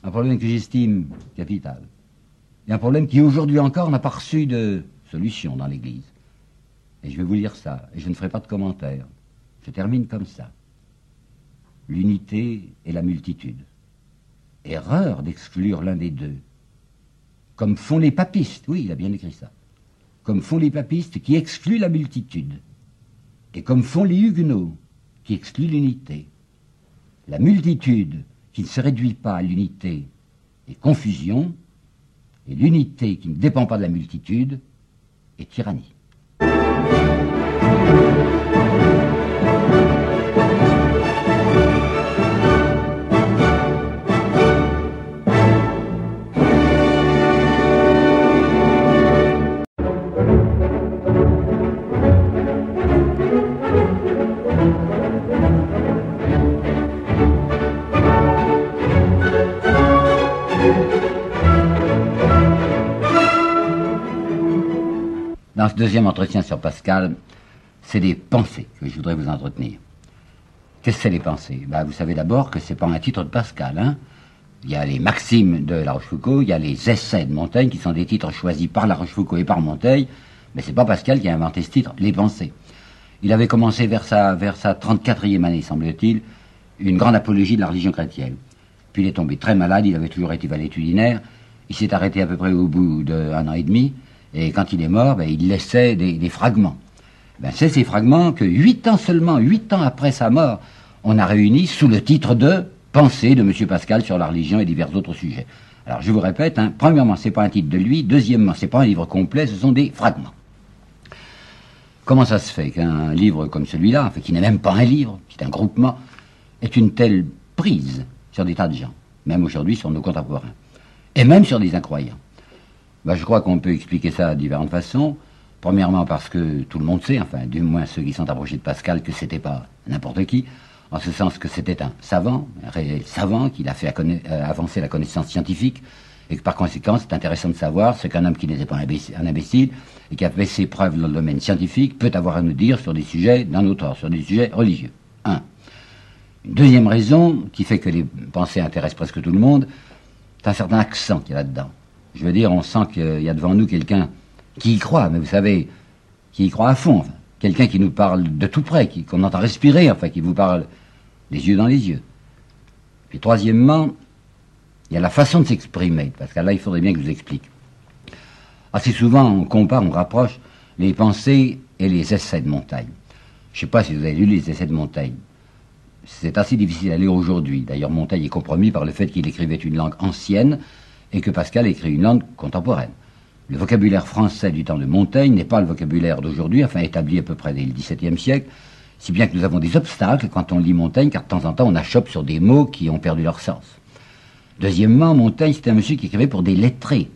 Un problème que j'estime capital. Et un problème qui aujourd'hui encore n'a pas reçu de solution dans l'Église. Et je vais vous lire ça, et je ne ferai pas de commentaires. Je termine comme ça l'unité et la multitude. Erreur d'exclure l'un des deux. Comme font les papistes, oui, il a bien écrit ça, comme font les papistes qui excluent la multitude, et comme font les huguenots qui excluent l'unité. La multitude qui ne se réduit pas à l'unité est confusion, et l'unité qui ne dépend pas de la multitude est tyrannie. Deuxième entretien sur Pascal, c'est des pensées que je voudrais vous entretenir. Qu'est-ce que c'est les pensées? Ben, Vous savez d'abord que c'est pas un titre de Pascal. Hein il y a les maximes de La Rochefoucauld, il y a les essais de Montaigne, qui sont des titres choisis par La Rochefoucauld et par Montaigne, mais c'est pas Pascal qui a inventé ce titre, les pensées. Il avait commencé vers sa, vers sa 34e année, semble-t-il, une grande apologie de la religion chrétienne. Puis il est tombé très malade, il avait toujours été valétudinaire, il s'est arrêté à peu près au bout d'un an et demi, et quand il est mort, ben, il laissait des, fragments. Ben, c'est ces fragments que huit ans seulement, huit ans après sa mort, on a réuni sous le titre de Pensée de M. Pascal sur la religion et divers autres sujets. Alors je vous répète, hein, premièrement, c'est pas un titre de lui, deuxièmement, c'est pas un livre complet, ce sont des fragments. Comment ça se fait qu'un livre comme celui-là, qui n'est même pas un livre, qui est un groupement, ait une telle prise sur des tas de gens, même aujourd'hui sur nos contemporains, et même sur des incroyants? Bah, je crois qu'on peut expliquer ça de différentes façons. Premièrement parce que tout le monde sait, enfin du moins ceux qui sont approchés de Pascal, que c'était pas n'importe qui, en ce sens que c'était un savant, un réel savant, qui a fait euh, avancer la connaissance scientifique, et que par conséquent c'est intéressant de savoir ce qu'un homme qui n'était pas un imbécile, et qui a fait ses preuves dans le domaine scientifique peut avoir à nous dire sur des sujets d'un autre, sur des sujets religieux. Un. Une deuxième raison qui fait que les pensées intéressent presque tout le monde, c'est un certain accent qui est là-dedans. Je veux dire, on sent qu'il y a devant nous quelqu'un qui y croit, mais vous savez, qui y croit à fond. Quelqu'un qui nous parle de tout près, qu'on entend respirer, enfin, qui vous parle les yeux dans les yeux. Puis troisièmement, Il y a la façon de s'exprimer. Parce que là, il faudrait bien que je vous explique. Assez souvent, on compare, on rapproche les pensées et les essais de Montaigne. Je ne sais pas si vous avez lu les essais de Montaigne. C'est assez difficile à lire aujourd'hui. D'ailleurs, Montaigne est compromis par le fait qu'il écrivait une langue ancienne et que Pascal écrit une langue contemporaine. Le vocabulaire français du temps de Montaigne n'est pas le vocabulaire d'aujourd'hui, enfin établi à peu près dès le XVIIe siècle, si bien que nous avons des obstacles quand on lit Montaigne, car de temps en temps on achoppe sur des mots qui ont perdu leur sens. Deuxièmement, Montaigne, c'était un monsieur qui écrivait pour des lettrés.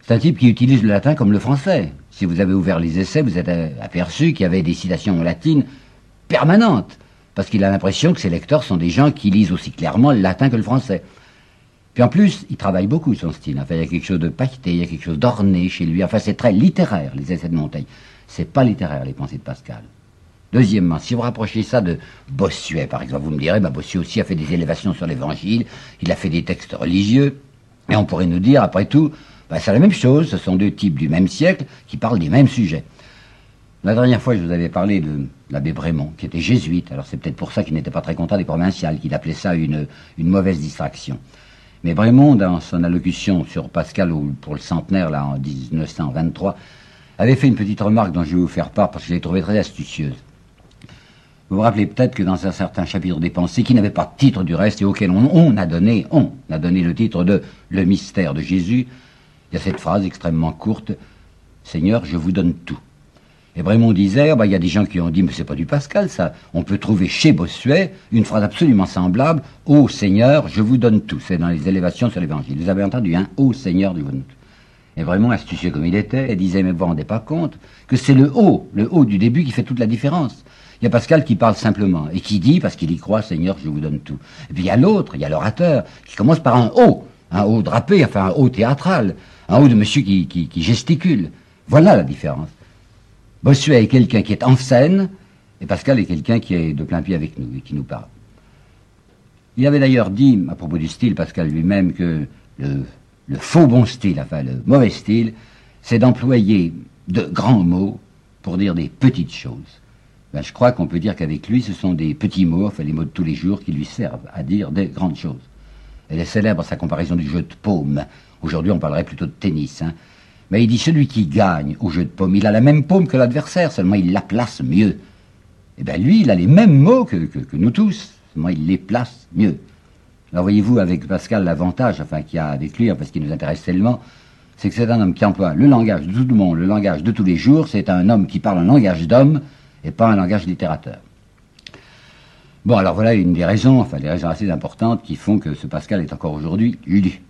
C'est un type qui utilise le latin comme le français. Si vous avez ouvert les essais, vous êtes aperçu qu'il y avait des citations latines permanentes, parce qu'il a l'impression que ses lecteurs sont des gens qui lisent aussi clairement le latin que le français. Puis en plus, il travaille beaucoup son style. Enfin, il y a quelque chose de paqueté, il y a quelque chose d'orné chez lui. Enfin, c'est très littéraire, les essais de Montaigne. C'est pas littéraire, les pensées de Pascal. Deuxièmement, si vous rapprochez ça de Bossuet, par exemple, vous me direz, bah, Bossuet aussi a fait des élévations sur l'évangile, il a fait des textes religieux, et on pourrait nous dire, après tout, bah, c'est la même chose, ce sont deux types du même siècle qui parlent des mêmes sujets. La dernière fois, je vous avais parlé de l'abbé Brémond, qui était jésuite, alors c'est peut-être pour ça qu'il n'était pas très content des provinciales, qu'il appelait ça une, une mauvaise distraction. Mais Brémond, dans son allocution sur Pascal pour le centenaire, là, en 1923, avait fait une petite remarque dont je vais vous faire part parce que je l'ai trouvée très astucieuse. Vous vous rappelez peut-être que dans un certain chapitre des pensées, qui n'avait pas de titre du reste et auquel on, a donné, on a donné le titre de Le mystère de Jésus, il y a cette phrase extrêmement courte, Seigneur, je vous donne tout. Et Brémond disait, ah bah, il y a des gens qui ont dit, mais c'est pas du Pascal, ça. On peut trouver chez Bossuet une phrase absolument semblable, Ô Seigneur, je vous donne tout. C'est dans les élévations sur l'évangile. Vous avez entendu, hein? Ô Seigneur, je vous donne tout. Et vraiment astucieux comme il était, il disait, mais vous vous rendez pas compte que c'est le haut, le haut du début qui fait toute la différence. Il y a Pascal qui parle simplement et qui dit, parce qu'il y croit, Seigneur, je vous donne tout. Et puis il y a l'autre, il y a l'orateur, qui commence par un haut, un haut drapé, enfin un haut théâtral, un haut de monsieur qui, qui, qui gesticule. Voilà la différence. Bossuet est quelqu'un qui est en scène, et Pascal est quelqu'un qui est de plein pied avec nous et qui nous parle. Il avait d'ailleurs dit, à propos du style, Pascal lui-même, que le, faux bon style, enfin le mauvais style, c'est d'employer de grands mots pour dire des petites choses. Ben, je crois qu'on peut dire qu'avec lui, ce sont des petits mots, enfin les mots de tous les jours, qui lui servent à dire des grandes choses. Elle est célèbre sa comparaison du jeu de paume. Aujourd'hui, on parlerait plutôt de tennis. Hein. Il dit celui qui gagne au jeu de paume, il a la même paume que l'adversaire, seulement il la place mieux. Eh bien lui, il a les mêmes mots que, nous tous, seulement il les place mieux. Alors voyez-vous avec Pascal l'avantage, enfin qu'il y a avec lui, parce qu'il nous intéresse tellement, c'est que c'est un homme qui emploie le langage de tout le monde, le langage de tous les jours, c'est un homme qui parle un langage d'homme et pas un langage littérateur. Bon, alors voilà une des raisons, enfin des raisons assez importantes qui font que ce Pascal est encore aujourd'hui lu.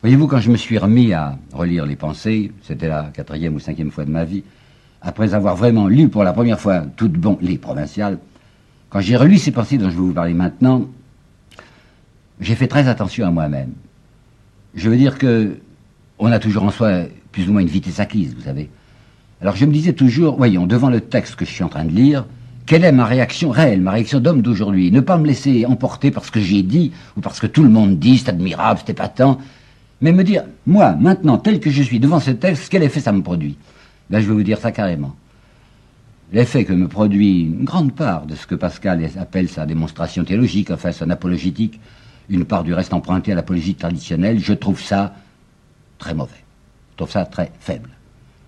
Voyez-vous, quand je me suis remis à relire les pensées, c'était la quatrième ou cinquième fois de ma vie, après avoir vraiment lu pour la première fois toutes bon les provinciales, quand j'ai relu ces pensées dont je vais vous parler maintenant, j'ai fait très attention à moi-même. Je veux dire que on a toujours en soi plus ou moins une vitesse acquise, vous savez. Alors je me disais toujours, voyons, devant le texte que je suis en train de lire, quelle est ma réaction réelle, ma réaction d'homme d'aujourd'hui? Ne pas me laisser emporter par ce que j'ai dit, ou parce que tout le monde dit, c'est admirable, c'est épatant, mais me dire, moi, maintenant, tel que je suis devant ce texte, quel effet ça me produit? Là, je vais vous dire ça carrément. L'effet que me produit une grande part de ce que Pascal appelle sa démonstration théologique, enfin son apologétique, une part du reste empruntée à l'apologie traditionnelle, je trouve ça très mauvais. Je trouve ça très faible.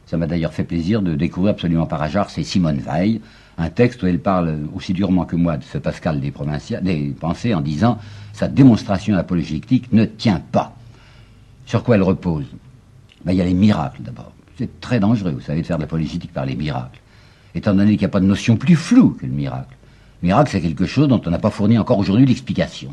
Ça m'a d'ailleurs fait plaisir de découvrir absolument par hasard, c'est Simone Veil, un texte où elle parle aussi durement que moi de ce Pascal des, des pensées en disant sa démonstration apologétique ne tient pas. Sur quoi elle repose ben, Il y a les miracles d'abord. C'est très dangereux, vous savez, de faire de la politique par les miracles. Étant donné qu'il n'y a pas de notion plus floue que le miracle. miracle, c'est quelque chose dont on n'a pas fourni encore aujourd'hui l'explication.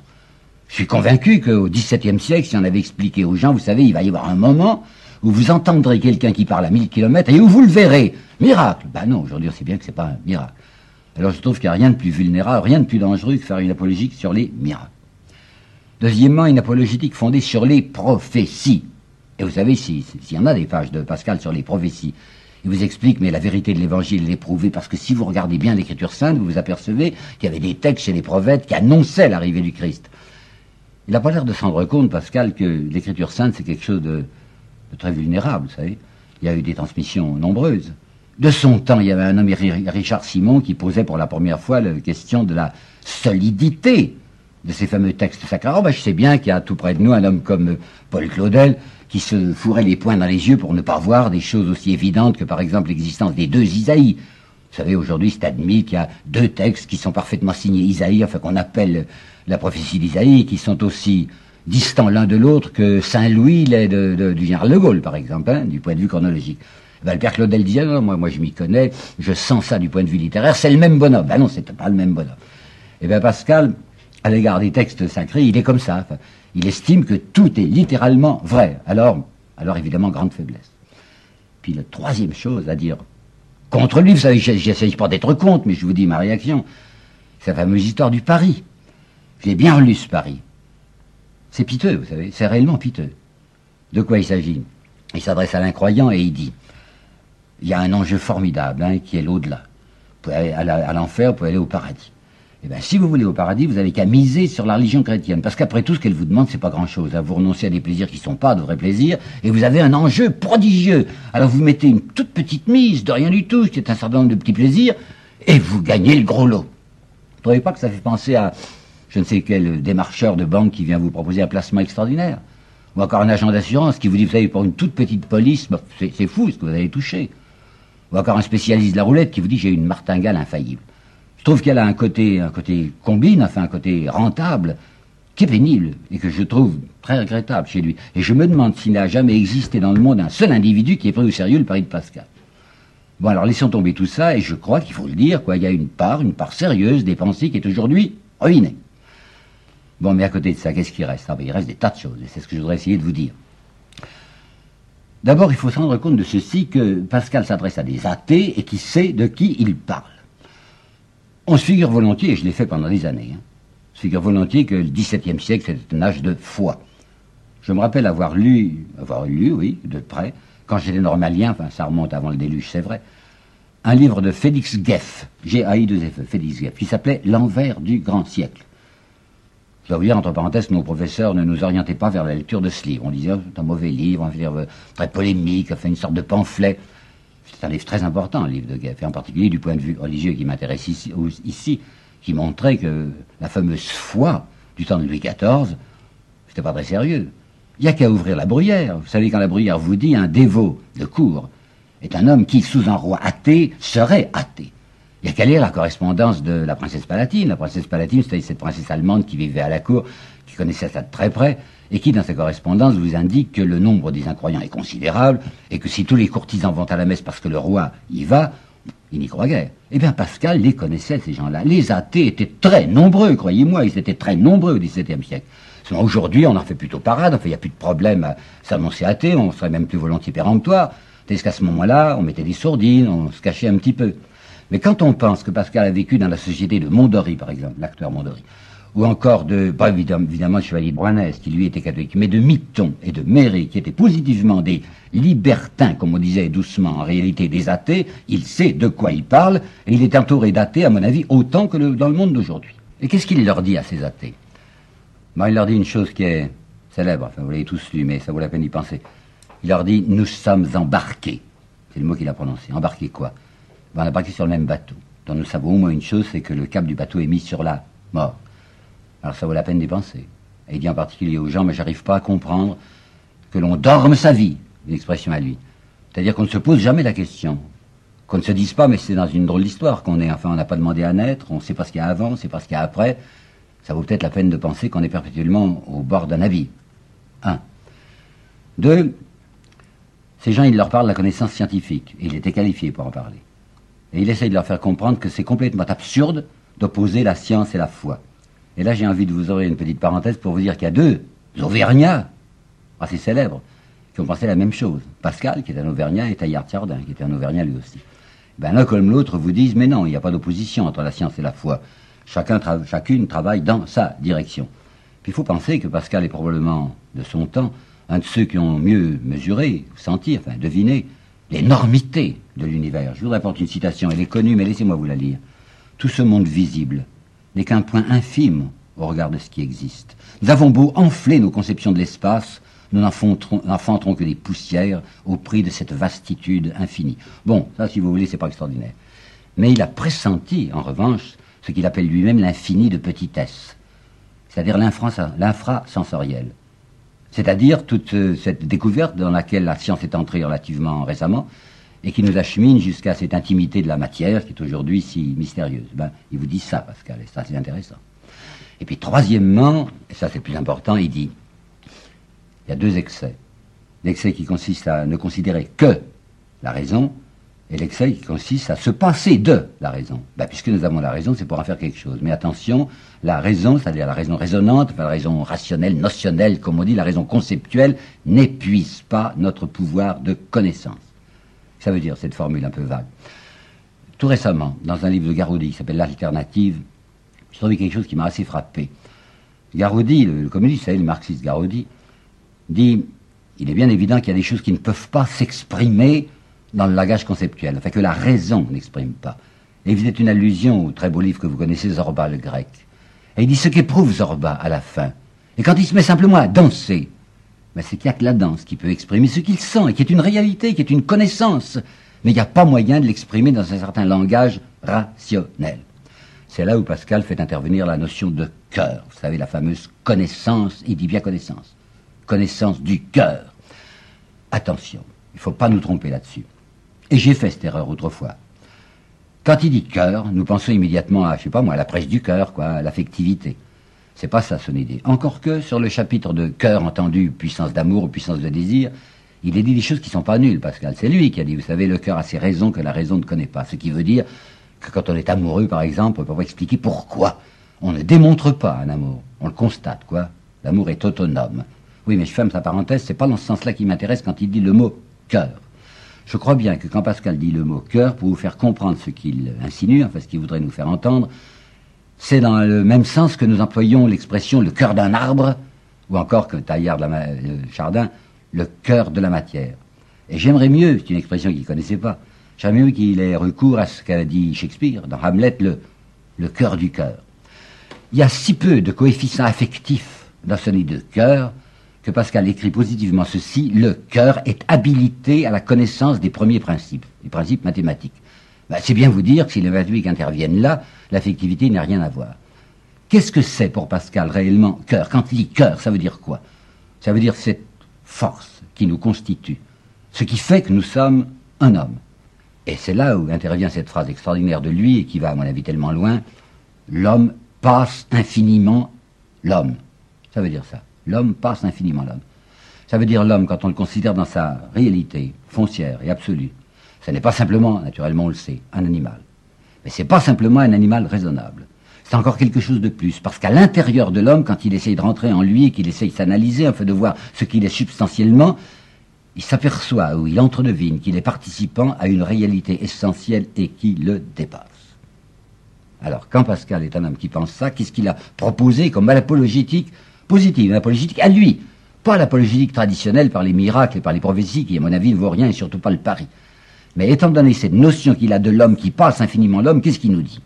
Je suis convaincu qu'au XVIIe siècle, si on avait expliqué aux gens, vous savez, il va y avoir un moment où vous entendrez quelqu'un qui parle à 1000 km et où vous le verrez. Miracle Ben non, aujourd'hui, on sait bien que ce n'est pas un miracle. Alors je trouve qu'il n'y a rien de plus vulnérable, rien de plus dangereux que faire une apologie sur les miracles. Deuxièmement, une apologétique fondée sur les prophéties. Et vous savez, s'il y en a des pages de Pascal sur les prophéties, il vous explique, mais la vérité de l'évangile est prouvée parce que si vous regardez bien l'écriture sainte, vous vous apercevez qu'il y avait des textes chez les prophètes qui annonçaient l'arrivée du Christ. Il n'a pas l'air de s'en rendre compte, Pascal, que l'écriture sainte, c'est quelque chose de, de, très vulnérable, vous savez. Il y a eu des transmissions nombreuses. De son temps, il y avait un homme, Richard Simon, qui posait pour la première fois la question de la solidité de ces fameux textes sacrés. Ben, je sais bien qu'il y a tout près de nous un homme comme euh, Paul Claudel qui se fourrait les poings dans les yeux pour ne pas voir des choses aussi évidentes que par exemple l'existence des deux Isaïe. Vous savez, aujourd'hui, c'est admis qu'il y a deux textes qui sont parfaitement signés Isaïe, enfin qu'on appelle la prophétie d'Isaïe, qui sont aussi distants l'un de l'autre que Saint-Louis l'est du général de Gaulle, par exemple, hein, du point de vue chronologique. Ben, Claudel disait, non, moi, moi je m'y connais, je sens ça du point de vue littéraire, c'est le même bonhomme. Ben non, c'est pas le même bonhomme. Et eh bien Pascal, à l'égard des textes sacrés, il est comme ça. il estime que tout est littéralement vrai. Alors, évidemment, grande faiblesse. Puis la troisième chose à dire contre lui, vous savez, j'essaye pas d'être contre, mais je vous dis ma réaction, c'est la fameuse histoire du Paris. J'ai bien relu ce Paris. C'est piteux, vous savez, c'est réellement piteux. De quoi il s'agit? Il s'adresse à l'incroyant et il dit il y a un enjeu formidable hein, qui est l'au-delà. À l'enfer, vous pouvez aller au paradis. Eh bien, si vous voulez au paradis, vous n'avez qu'à miser sur la religion chrétienne. Parce qu'après tout, ce qu'elle vous demande, c'est pas grand-chose. Hein. Vous renoncez à des plaisirs qui ne sont pas de vrais plaisirs, et vous avez un enjeu prodigieux. Alors vous mettez une toute petite mise de rien du tout, qui est un certain nombre de petits plaisirs, et vous gagnez le gros lot. Vous ne trouvez pas que ça fait penser à je ne sais quel démarcheur de banque qui vient vous proposer un placement extraordinaire? Ou encore un agent d'assurance qui vous dit, vous savez, pour une toute petite police, bah, c'est fou ce que vous avez touché. Ou encore un spécialiste de la roulette qui vous dit, j'ai une martingale infaillible. Je trouve qu'elle a un côté, un côté combine, enfin un côté rentable, qui est pénible et que je trouve très regrettable chez lui. Et je me demande s'il n'a jamais existé dans le monde un seul individu qui ait pris au sérieux le pari de Pascal. Bon, alors laissons tomber tout ça, et je crois qu'il faut le dire, quoi, il y a une part, une part sérieuse des pensées qui est aujourd'hui ruinée. Bon, mais à côté de ça, qu'est-ce qui reste? Ah, ben, Il reste des tas de choses, et c'est ce que je voudrais essayer de vous dire. D'abord, il faut se rendre compte de ceci que Pascal s'adresse à des athées et qui sait de qui il parle. On se figure volontiers, et je l'ai fait pendant des années, hein, on se figure volontiers que le XVIIe siècle, c'est un âge de foi. Je me rappelle avoir lu, avoir lu, oui, de près, quand j'étais normalien, enfin ça remonte avant le déluge, c'est vrai, un livre de Félix Geff, G-A-I-2-F, e, Félix Geff, qui s'appelait L'envers du grand siècle. Je dois vous dire, entre parenthèses, nos professeurs ne nous orientaient pas vers la lecture de ce livre. On disait, oh, c'est un mauvais livre, un livre très polémique, enfin une sorte de pamphlet. C'est un livre très important, le livre de Geff, et en particulier du point de vue religieux qui m'intéresse ici, qui montrait que la fameuse foi du temps de Louis XIV, c'était pas très sérieux. Il n'y a qu'à ouvrir la bruyère. Vous savez, quand la bruyère vous dit un dévot de cour est un homme qui, sous un roi athée, serait athée. Il y a qu'à lire la correspondance de la princesse Palatine. La princesse Palatine, c'était cette princesse allemande qui vivait à la cour, qui connaissait ça de très près, et qui, dans sa correspondance, vous indique que le nombre des incroyants est considérable, et que si tous les courtisans vont à la messe parce que le roi y va, il n'y croit guère. Eh bien, Pascal les connaissait, ces gens-là. Les athées étaient très nombreux, croyez-moi, ils étaient très nombreux au XVIIe siècle. Aujourd'hui, on en fait plutôt parade, enfin, il n'y a plus de problème à s'annoncer athée, on serait même plus volontiers péremptoire. Tandis qu'à ce moment-là, on mettait des sourdines, on se cachait un petit peu. Mais quand on pense que Pascal a vécu dans la société de Mondori, par exemple, l'acteur Mondori, ou encore de, pas évidemment, Chevalier de qui lui était catholique, mais de Mitton et de Méry, qui étaient positivement des libertins, comme on disait doucement, en réalité des athées, il sait de quoi il parle, et il est entouré d'athées, à mon avis, autant que dans le monde d'aujourd'hui. Et qu'est-ce qu'il leur dit à ces athées? Ben, Il leur dit une chose qui est célèbre, enfin, vous l'avez tous lu, mais ça vaut la peine d'y penser. Il leur dit, nous sommes embarqués. C'est le mot qu'il a prononcé. Embarqués quoi? Ben, On embarqué sur le même bateau. Donc nous savons au moins une chose, c'est que le cap du bateau est mis sur la mort. Alors ça vaut la peine d'y penser. Et il dit en particulier aux gens, mais j'arrive pas à comprendre que l'on dorme sa vie, une expression à lui. C'est-à-dire qu'on ne se pose jamais la question. Qu'on ne se dise pas, mais c'est dans une drôle d'histoire qu'on est. Enfin, on n'a pas demandé à naître, on ne sait pas ce qu'il y a avant, on ne sait pas ce qu'il y a après. Ça vaut peut-être la peine de penser qu'on est perpétuellement au bord d'un navire. Un. Deux, ces gens, il leur parle de la connaissance scientifique. Et il était qualifié pour en parler. Et il essaye de leur faire comprendre que c'est complètement absurde d'opposer la science et la foi. Et là, j'ai envie de vous ouvrir une petite parenthèse pour vous dire qu'il y a deux Auvergnats, assez célèbres, qui ont pensé la même chose. Pascal, qui est un Auvergnat, et Taillard Chardin, qui était un Auvergnat lui aussi. Ben, l'un comme l'autre vous disent, mais non, il n'y a pas d'opposition entre la science et la foi. Chacun chacune travaille dans sa direction. Puis il faut penser que Pascal est probablement, de son temps, un de ceux qui ont mieux mesuré, senti, enfin deviné, l'énormité de l'univers. Je vous rapporte une citation, elle est connue, mais laissez-moi vous la lire. Tout ce monde visible n'est qu'un point infime au regard de ce qui existe. Nous avons beau enfler nos conceptions de l'espace, nous n'enfanterons que des poussières au prix de cette vastitude infinie. Bon, ça, si vous voulez, c'est pas extraordinaire. Mais il a pressenti, en revanche, ce qu'il appelle lui-même l'infini de petitesse. c'est-à-dire l'infrasensoriel. C'est-à-dire toute euh, cette découverte dans laquelle la science est entrée relativement récemment et qui nous achemine jusqu'à cette intimité de la matière qui est aujourd'hui si mystérieuse. Ben, il vous dit ça, Pascal, et ça c'est intéressant. Et puis troisièmement, et ça c'est le plus important, il dit, il y a deux excès. L'excès qui consiste à ne considérer que la raison, et l'excès qui consiste à se passer de la raison. Ben, puisque nous avons la raison, c'est pour en faire quelque chose. Mais attention, la raison, c'est-à-dire la raison raisonnante, la raison rationnelle, notionnelle, comme on dit, la raison conceptuelle, n'épuise pas notre pouvoir de connaissance. Ça veut dire cette formule un peu vague. Tout récemment, dans un livre de Garoudi qui s'appelle L'Alternative, j'ai trouvé quelque chose qui m'a assez frappé. Garoudi, le, communiste, le marxiste Garoudi, dit il est bien évident qu'il y a des choses qui ne peuvent pas s'exprimer dans le langage conceptuel, enfin que la raison n'exprime pas. Et il faisait une allusion au très beau livre que vous connaissez, Zorba le grec. Et il dit ce qu'éprouve Zorba à la fin. Et quand il se met simplement à danser, ben c'est qu'il n'y a que la danse qui peut exprimer ce qu'il sent, et qui est une réalité, qui est une connaissance. Mais il n'y a pas moyen de l'exprimer dans un certain langage rationnel. C'est là où Pascal fait intervenir la notion de cœur. Vous savez, la fameuse connaissance, il dit bien connaissance. Connaissance du cœur. Attention, il ne faut pas nous tromper là-dessus. Et j'ai fait cette erreur autrefois. Quand il dit cœur, nous pensons immédiatement à, je sais pas moi, la presse du cœur, quoi, à l'affectivité. C'est pas ça son idée. Encore que sur le chapitre de cœur entendu, puissance d'amour ou puissance de désir, il est dit des choses qui sont pas nulles, Pascal. C'est lui qui a dit, vous savez, le cœur a ses raisons que la raison ne connaît pas. Ce qui veut dire que quand on est amoureux, par exemple, on peut pas expliquer pourquoi. On ne démontre pas un amour. On le constate, quoi. L'amour est autonome. Oui, mais je ferme sa parenthèse, c'est pas dans ce sens-là qui m'intéresse quand il dit le mot cœur. Je crois bien que quand Pascal dit le mot cœur, pour vous faire comprendre ce qu'il insinue, enfin ce qu'il voudrait nous faire entendre, c'est dans le même sens que nous employons l'expression le cœur d'un arbre, ou encore que Taillard de la Chardin, le cœur de la matière. Et j'aimerais mieux, c'est une expression qu'il ne connaissait pas, j'aimerais mieux qu'il ait recours à ce qu'a dit Shakespeare dans Hamlet, le, le cœur du cœur. Il y a si peu de coefficients affectifs dans ce nid de cœur que Pascal écrit positivement ceci, le cœur est habilité à la connaissance des premiers principes, des principes mathématiques. Ben, c'est bien vous dire que si les mathématiques interviennent là, l'affectivité n'a rien à voir. Qu'est-ce que c'est pour Pascal réellement cœur? Quand il dit cœur, ça veut dire quoi? Ça veut dire cette force qui nous constitue, ce qui fait que nous sommes un homme. Et c'est là où intervient cette phrase extraordinaire de lui et qui va, à mon avis, tellement loin. L'homme passe infiniment l'homme. Ça veut dire ça. L'homme passe infiniment l'homme. Ça veut dire l'homme quand on le considère dans sa réalité foncière et absolue. Ce n'est pas simplement, naturellement on le sait, un animal. Mais ce n'est pas simplement un animal raisonnable. C'est encore quelque chose de plus, parce qu'à l'intérieur de l'homme, quand il essaye de rentrer en lui et qu'il essaye de s'analyser, afin de voir ce qu'il est substantiellement, il s'aperçoit ou il entredevine qu'il est participant à une réalité essentielle et qui le dépasse. Alors, quand Pascal est un homme qui pense ça, qu'est-ce qu'il a proposé comme apologétique positive, une apologétique à lui? Pas l'apologétique traditionnelle par les miracles et par les prophéties, qui, à mon avis, ne vaut rien et surtout pas le pari. Mais étant donné cette notion qu'il a de l'homme qui passe infiniment l'homme, qu'est-ce qu'il nous dit?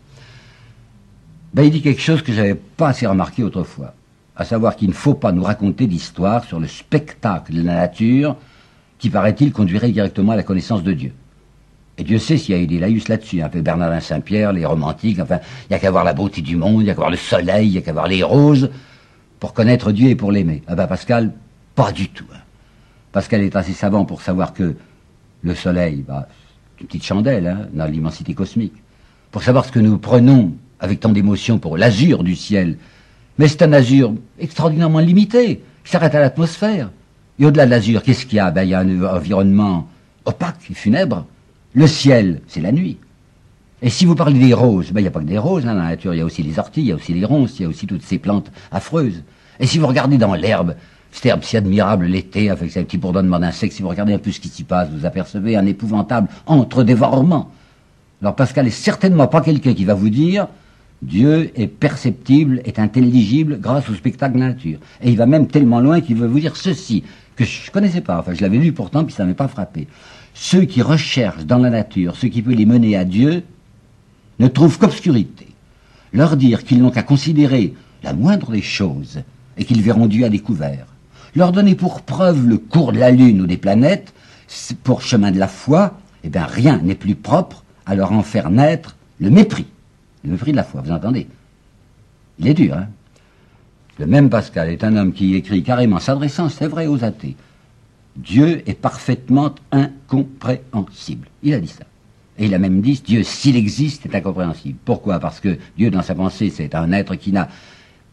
Ben, Il dit quelque chose que je n'avais pas assez remarqué autrefois, à savoir qu'il ne faut pas nous raconter d'histoire sur le spectacle de la nature qui, paraît-il, conduirait directement à la connaissance de Dieu. Et Dieu sait s'il y a eu des laïus là-dessus, un peu Bernardin Saint-Pierre, les romantiques, enfin, il n'y a qu'à voir la beauté du monde, il n'y a qu'à voir le soleil, il n'y a qu'à voir les roses, pour connaître Dieu et pour l'aimer. Ah ben Pascal, pas du tout. Hein. Pascal est assez savant pour savoir que le soleil, bah, une petite chandelle hein, dans l'immensité cosmique. Pour savoir ce que nous prenons avec tant d'émotion pour l'azur du ciel. Mais c'est un azur extraordinairement limité, qui s'arrête à l'atmosphère. Et au-delà de l'azur, qu'est-ce qu'il y a? Ben, Il y a un environnement opaque et funèbre. Le ciel, c'est la nuit. Et si vous parlez des roses, ben, il n'y a pas que des roses hein, dans la nature, il y a aussi les orties, il y a aussi les ronces, il y a aussi toutes ces plantes affreuses. Et si vous regardez dans l'herbe, si admirable l'été, avec ses petits bourdonnements d'insectes, si vous regardez un peu ce qui s'y passe, vous apercevez un épouvantable entre-dévorement. Alors Pascal est certainement pas quelqu'un qui va vous dire Dieu est perceptible, est intelligible grâce au spectacle de la nature. Et il va même tellement loin qu'il veut vous dire ceci, que je ne connaissais pas, enfin je l'avais lu pourtant, puis ça ne m'est pas frappé. Ceux qui recherchent dans la nature ce qui peut les mener à Dieu ne trouvent qu'obscurité. Leur dire qu'ils n'ont qu'à considérer la moindre des choses et qu'ils verront Dieu à découvert. Leur donner pour preuve le cours de la Lune ou des planètes, pour chemin de la foi, eh bien rien n'est plus propre à leur en faire naître le mépris. Le mépris de la foi, vous entendez? Il est dur, hein? Le même Pascal est un homme qui écrit carrément, s'adressant, c'est vrai, aux athées. Dieu est parfaitement incompréhensible. Il a dit ça. Et il a même dit, Dieu, s'il existe, est incompréhensible. Pourquoi? Parce que Dieu, dans sa pensée, c'est un être qui n'a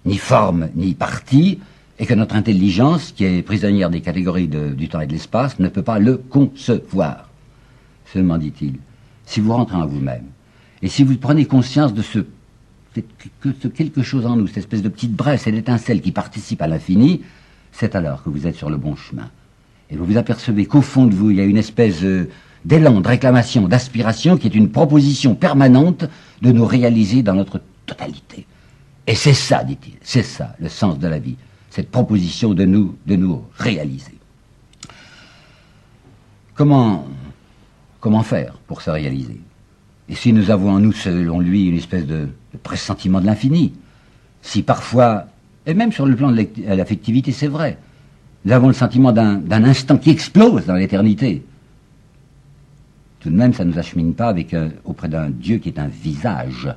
ni forme ni partie, et que notre intelligence, qui est prisonnière des catégories du temps et de l'espace, ne peut pas le concevoir. Seulement, dit-il, si vous rentrez en vous-même, et si vous prenez conscience de ce, quelque chose en nous, cette espèce de petite bresse et d'étincelle qui participe à l'infini, c'est alors que vous êtes sur le bon chemin. Et vous vous apercevez qu'au fond de vous, il y a une espèce euh, d'élan, de réclamation, d'aspiration qui est une proposition permanente de nous réaliser dans notre totalité. Et c'est ça, dit-il, c'est ça le sens de la vie, cette proposition de nous, de nous réaliser. Comment, comment faire pour se réaliser? Et si nous avons en nous, selon lui, une espèce de, de pressentiment de l'infini, si parfois, et même sur le plan de l'affectivité, c'est vrai, nous avons le sentiment d'un instant qui explose dans l'éternité, tout de même, ça ne nous achemine pas avec auprès d'un Dieu qui est un visage.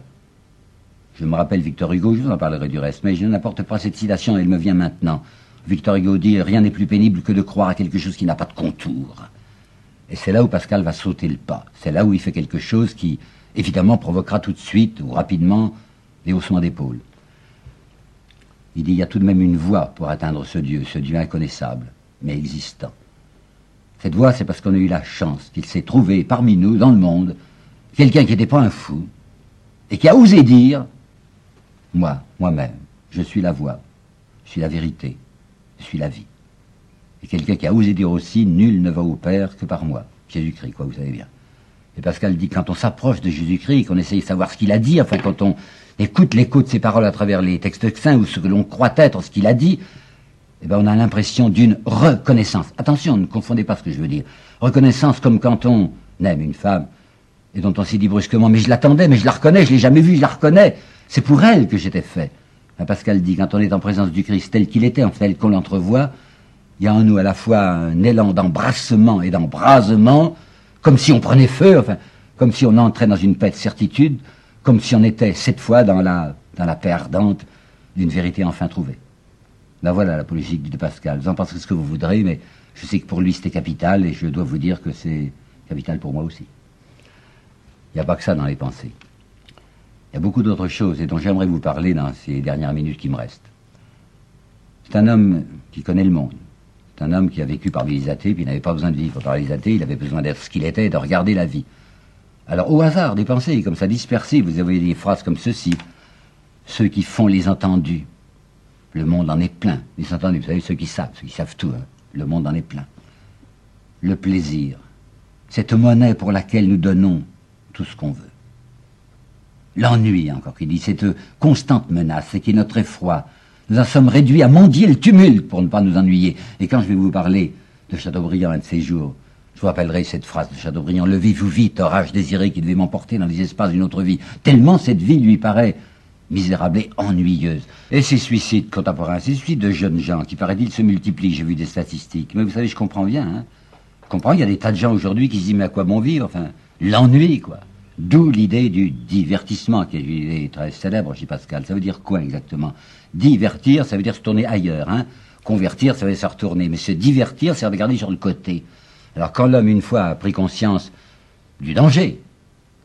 Je me rappelle Victor Hugo, je vous en parlerai du reste, mais je n'apporte pas cette citation, elle me vient maintenant. Victor Hugo dit Rien n'est plus pénible que de croire à quelque chose qui n'a pas de contour. Et c'est là où Pascal va sauter le pas. C'est là où il fait quelque chose qui, évidemment, provoquera tout de suite ou rapidement des haussements d'épaule. Il dit Il y a tout de même une voie pour atteindre ce Dieu, ce Dieu inconnaissable, mais existant. Cette voie, c'est parce qu'on a eu la chance qu'il s'est trouvé parmi nous, dans le monde, quelqu'un qui n'était pas un fou, et qui a osé dire moi, moi-même, je suis la voie, je suis la vérité, je suis la vie. Et quelqu'un qui a osé dire aussi, nul ne va au Père que par moi. Jésus-Christ, quoi, vous savez bien. Et Pascal dit, quand on s'approche de Jésus-Christ, qu'on essaye de savoir ce qu'il a dit, enfin, quand on écoute l'écho de ses paroles à travers les textes saints ou ce que l'on croit être ce qu'il a dit, eh ben, on a l'impression d'une reconnaissance. Attention, ne confondez pas ce que je veux dire. Reconnaissance comme quand on aime une femme et dont on s'est dit brusquement, mais je l'attendais, mais je la reconnais, je l'ai jamais vue, je la reconnais. C'est pour elle que j'étais fait. Pascal dit, quand on est en présence du Christ tel qu'il était, en tel qu'on l'entrevoit, il y a en nous à la fois un élan d'embrassement et d'embrasement, comme si on prenait feu, enfin, comme si on entrait dans une paix de certitude, comme si on était cette fois dans la, dans la paix ardente d'une vérité enfin trouvée. Ben voilà la politique de Pascal. Vous en pensez ce que vous voudrez, mais je sais que pour lui c'était capital et je dois vous dire que c'est capital pour moi aussi. Il n'y a pas que ça dans les pensées. Il y a beaucoup d'autres choses et dont j'aimerais vous parler dans ces dernières minutes qui me restent. C'est un homme qui connaît le monde. C'est un homme qui a vécu parmi les athées, puis il n'avait pas besoin de vivre parmi les athées, il avait besoin d'être ce qu'il était, de regarder la vie. Alors, au hasard, des pensées comme ça dispersées, vous avez des phrases comme ceci. Ceux qui font les entendus. Le monde en est plein. Les entendus, vous savez, ceux qui savent, ceux qui savent tout. Hein. Le monde en est plein. Le plaisir. Cette monnaie pour laquelle nous donnons tout ce qu'on veut. L'ennui, encore qui dit, cette constante menace, c'est qui est notre effroi. Nous en sommes réduits à mendier le tumulte pour ne pas nous ennuyer. Et quand je vais vous parler de Chateaubriand un de ces jours, je vous rappellerai cette phrase de Chateaubriand, Levez-vous vite, orage désiré qui devait m'emporter dans les espaces d'une autre vie. Tellement cette vie lui paraît misérable et ennuyeuse. Et ces suicides contemporains, ces suicides de jeunes gens qui, paraît-il, se multiplient, j'ai vu des statistiques. Mais vous savez, je comprends bien. Hein. Je comprends, il y a des tas de gens aujourd'hui qui se disent, mais à quoi bon vivre? Enfin, l'ennui, quoi. D'où l'idée du divertissement, qui est une idée très célèbre chez Pascal. Ça veut dire quoi exactement? Divertir, ça veut dire se tourner ailleurs. Hein Convertir, ça veut dire se retourner. Mais se divertir, c'est regarder sur le côté. Alors quand l'homme, une fois, a pris conscience du danger,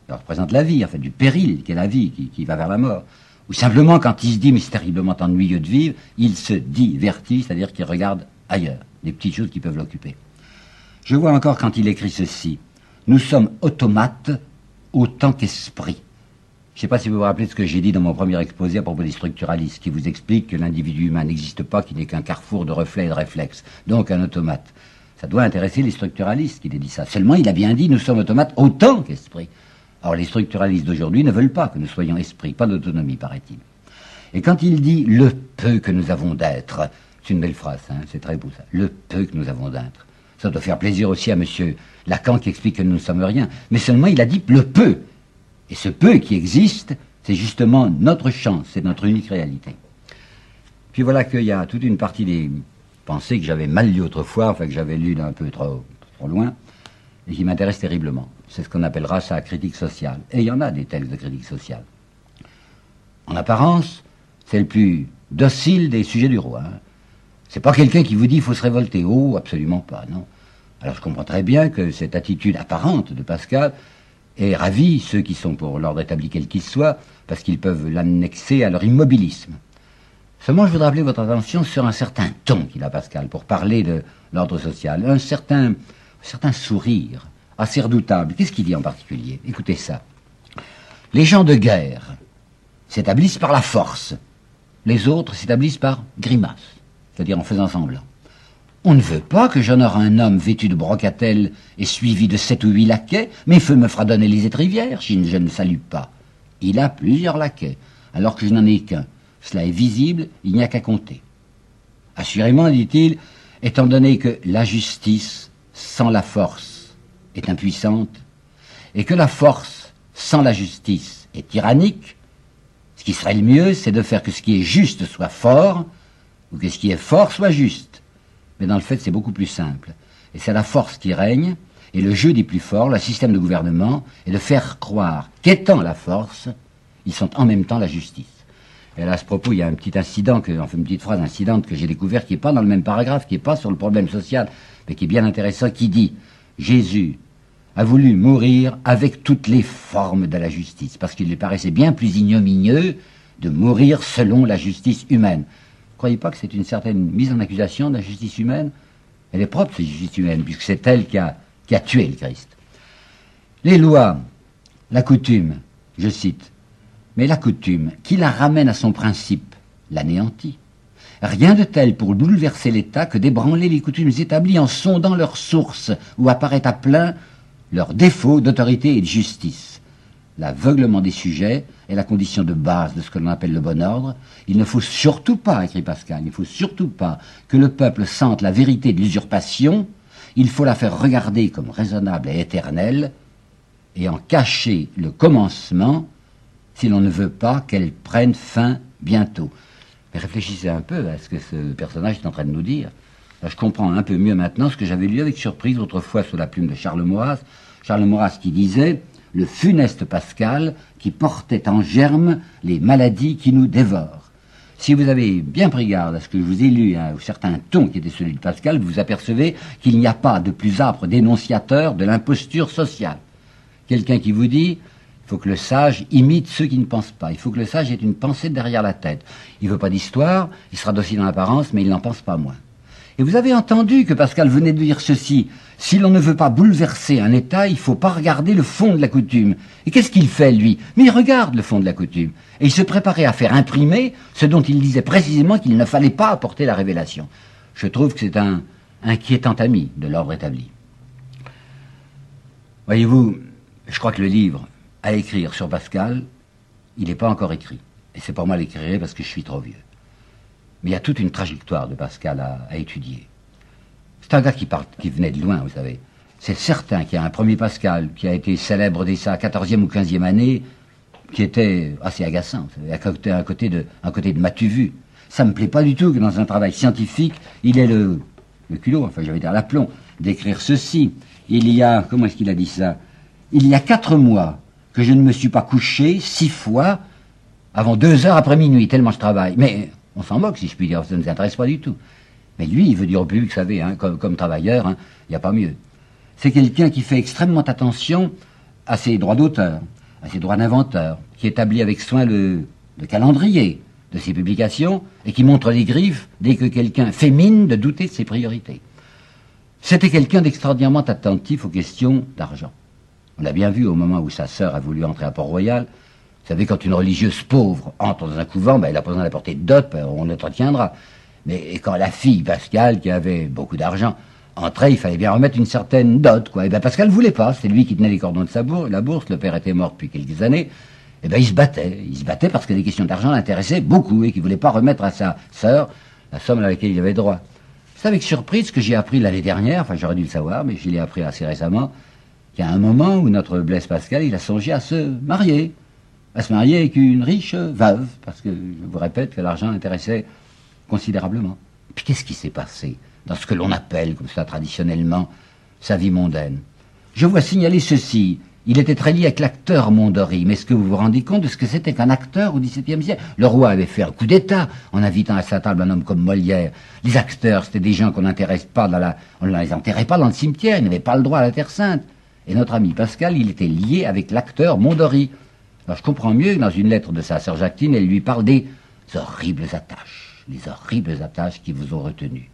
ça représente la vie, en fait, du péril qu'est la vie, qui, qui, va vers la mort, ou simplement quand il se dit, mais c'est terriblement ennuyeux de vivre, il se divertit, c'est-à-dire qu'il regarde ailleurs, des petites choses qui peuvent l'occuper. Je vois encore quand il écrit ceci, nous sommes automates autant qu'esprit. Je ne sais pas si vous vous rappelez ce que j'ai dit dans mon premier exposé à propos des structuralistes, qui vous explique que l'individu humain n'existe pas, qu'il n'est qu'un carrefour de reflets et de réflexes, donc un automate. Ça doit intéresser les structuralistes qu'il ait dit ça. Seulement, il a bien dit, nous sommes automates autant qu'esprit. Or, les structuralistes d'aujourd'hui ne veulent pas que nous soyons esprit, pas d'autonomie, paraît-il. Et quand il dit le peu que nous avons d'être, c'est une belle phrase, hein, c'est très beau ça, le peu que nous avons d'être. Ça doit faire plaisir aussi à monsieur Lacan qui explique que nous ne sommes rien. Mais seulement il a dit le peu. Et ce peu qui existe, c'est justement notre chance, c'est notre unique réalité. Puis voilà qu'il y a toute une partie des pensées que j'avais mal lues autrefois, enfin que j'avais lues d'un peu trop, trop loin, et qui m'intéressent terriblement. C'est ce qu'on appellera sa critique sociale. Et il y en a des textes de critique sociale. En apparence, c'est le plus docile des sujets du roi. Hein. C'est pas quelqu'un qui vous dit il faut se révolter. Oh, absolument pas, non. Alors je comprends très bien que cette attitude apparente de Pascal ait ravi ceux qui sont pour l'ordre établi quel qu'il soit, parce qu'ils peuvent l'annexer à leur immobilisme. Seulement, je voudrais appeler votre attention sur un certain ton qu'il a Pascal pour parler de l'ordre social, un certain, un certain sourire assez redoutable. Qu'est-ce qu'il dit en particulier? Écoutez ça. Les gens de guerre s'établissent par la force, les autres s'établissent par grimace, c'est-à-dire en faisant semblant. On ne veut pas que j'honore un homme vêtu de brocatelle et suivi de sept ou huit laquais, mais feu me fera donner les étrivières si je ne salue pas. Il a plusieurs laquais, alors que je n'en ai qu'un. Cela est visible, il n'y a qu'à compter. Assurément, dit-il, étant donné que la justice, sans la force, est impuissante, et que la force, sans la justice, est tyrannique, ce qui serait le mieux, c'est de faire que ce qui est juste soit fort, ou que ce qui est fort soit juste. Mais dans le fait, c'est beaucoup plus simple. Et c'est la force qui règne, et le jeu des plus forts, le système de gouvernement, est de faire croire qu'étant la force, ils sont en même temps la justice. Et là, à ce propos, il y a un petit incident, enfin une petite phrase incidente que j'ai découvert, qui n'est pas dans le même paragraphe, qui n'est pas sur le problème social, mais qui est bien intéressant, qui dit Jésus a voulu mourir avec toutes les formes de la justice, parce qu'il lui paraissait bien plus ignominieux de mourir selon la justice humaine. Croyez pas que c'est une certaine mise en accusation de la justice humaine Elle est propre, cette justice humaine, puisque c'est elle qui a, qui a tué le Christ. Les lois, la coutume, je cite, mais la coutume, qui la ramène à son principe, l'anéantit. Rien de tel pour bouleverser l'État que d'ébranler les coutumes établies en sondant leurs sources, où apparaît à plein leur défaut d'autorité et de justice. L'aveuglement des sujets est la condition de base de ce que l'on appelle le bon ordre. Il ne faut surtout pas, écrit Pascal, il ne faut surtout pas que le peuple sente la vérité de l'usurpation, il faut la faire regarder comme raisonnable et éternelle, et en cacher le commencement si l'on ne veut pas qu'elle prenne fin bientôt. Réfléchissez un peu à ce que ce personnage est en train de nous dire. je comprends un peu mieux maintenant ce que j'avais lu avec surprise autrefois sous la plume de Charles Maurras. Charles Maurras qui disait le funeste Pascal qui portait en germe les maladies qui nous dévorent. Si vous avez bien pris garde à ce que je vous ai lu, hein, ou certains tons qui étaient celui de Pascal, vous apercevez qu'il n'y a pas de plus âpre dénonciateur de l'imposture sociale. Quelqu'un qui vous dit il faut que le sage imite ceux qui ne pensent pas. Il faut que le sage ait une pensée derrière la tête. Il ne veut pas d'histoire, il sera docile en apparence, mais il n'en pense pas moins. Et vous avez entendu que Pascal venait de dire ceci. Si l'on ne veut pas bouleverser un État, il ne faut pas regarder le fond de la coutume. Et qu'est-ce qu'il fait, lui? Mais il regarde le fond de la coutume. Et il se préparait à faire imprimer ce dont il disait précisément qu'il ne fallait pas apporter la révélation. Je trouve que c'est un inquiétant ami de l'ordre établi. Voyez-vous, je crois que le livre à écrire sur Pascal, il n'est pas encore écrit. Et c'est pas moi l'écrire parce que je suis trop vieux. Mais il y a toute une trajectoire de Pascal à, étudier. C'est un gars qui, part, qui venait de loin, vous savez. C'est certain qu'il y a un premier Pascal qui a été célèbre dès sa 14e ou 15e année, qui était assez agaçant, vous savez, à côté, à côté de, à côté de Matuvu. Ça me plaît pas du tout que dans un travail scientifique, il ait le, culot, enfin j'avais dire l'aplomb, d'écrire ceci. Il y a, comment est-ce qu'il a dit ça? Il y a quatre mois, que je ne me suis pas couché six fois avant deux heures après minuit, tellement je travaille. Mais on s'en moque, si je puis dire, ça ne nous intéresse pas du tout. Mais lui, il veut dire au public, vous savez, hein, comme, travailleur, il hein, n'y a pas mieux. C'est quelqu'un qui fait extrêmement attention à ses droits d'auteur, à ses droits d'inventeur, qui établit avec soin le, le calendrier de ses publications et qui montre les griffes dès que quelqu'un fait mine de douter de ses priorités. C'était quelqu'un d'extraordinairement attentif aux questions d'argent. On l'a bien vu au moment où sa sœur a voulu entrer à Port-Royal. Vous savez, quand une religieuse pauvre entre dans un couvent, ben, elle a besoin d'apporter de dot, ben, on entretiendra. Mais quand la fille, Pascal, qui avait beaucoup d'argent, entrait, il fallait bien remettre une certaine dot, quoi. Et ben Pascal voulait pas, c'est lui qui tenait les cordons de sa bourse, la bourse, le père était mort depuis quelques années. Et ben il se battait, il se battait parce que les questions d'argent l'intéressaient beaucoup et qu'il voulait pas remettre à sa sœur la somme à laquelle il avait droit. C'est avec surprise que j'ai appris l'année dernière, enfin j'aurais dû le savoir, mais je l'ai appris assez récemment, a un moment où notre Blaise Pascal, il a songé à se marier, à se marier avec une riche veuve, parce que je vous répète que l'argent l'intéressait considérablement. Puis qu'est-ce qui s'est passé dans ce que l'on appelle, comme ça traditionnellement, sa vie mondaine? Je vois signaler ceci. il était très lié avec l'acteur Mondori. Mais est-ce que vous vous rendez compte de ce que c'était qu'un acteur au XVIIe siècle? Le roi avait fait un coup d'État en invitant à sa table un homme comme Molière. Les acteurs, c'était des gens qu'on n'intéresse pas dans la, on ne les enterrait pas dans le cimetière, ils n'avaient pas le droit à la Terre Sainte. Et notre ami Pascal, il était lié avec l'acteur Mondori. Alors je comprends mieux que dans une lettre de sa sœur Jacqueline, elle lui parle des horribles attaches, les horribles attaches qui vous ont retenu.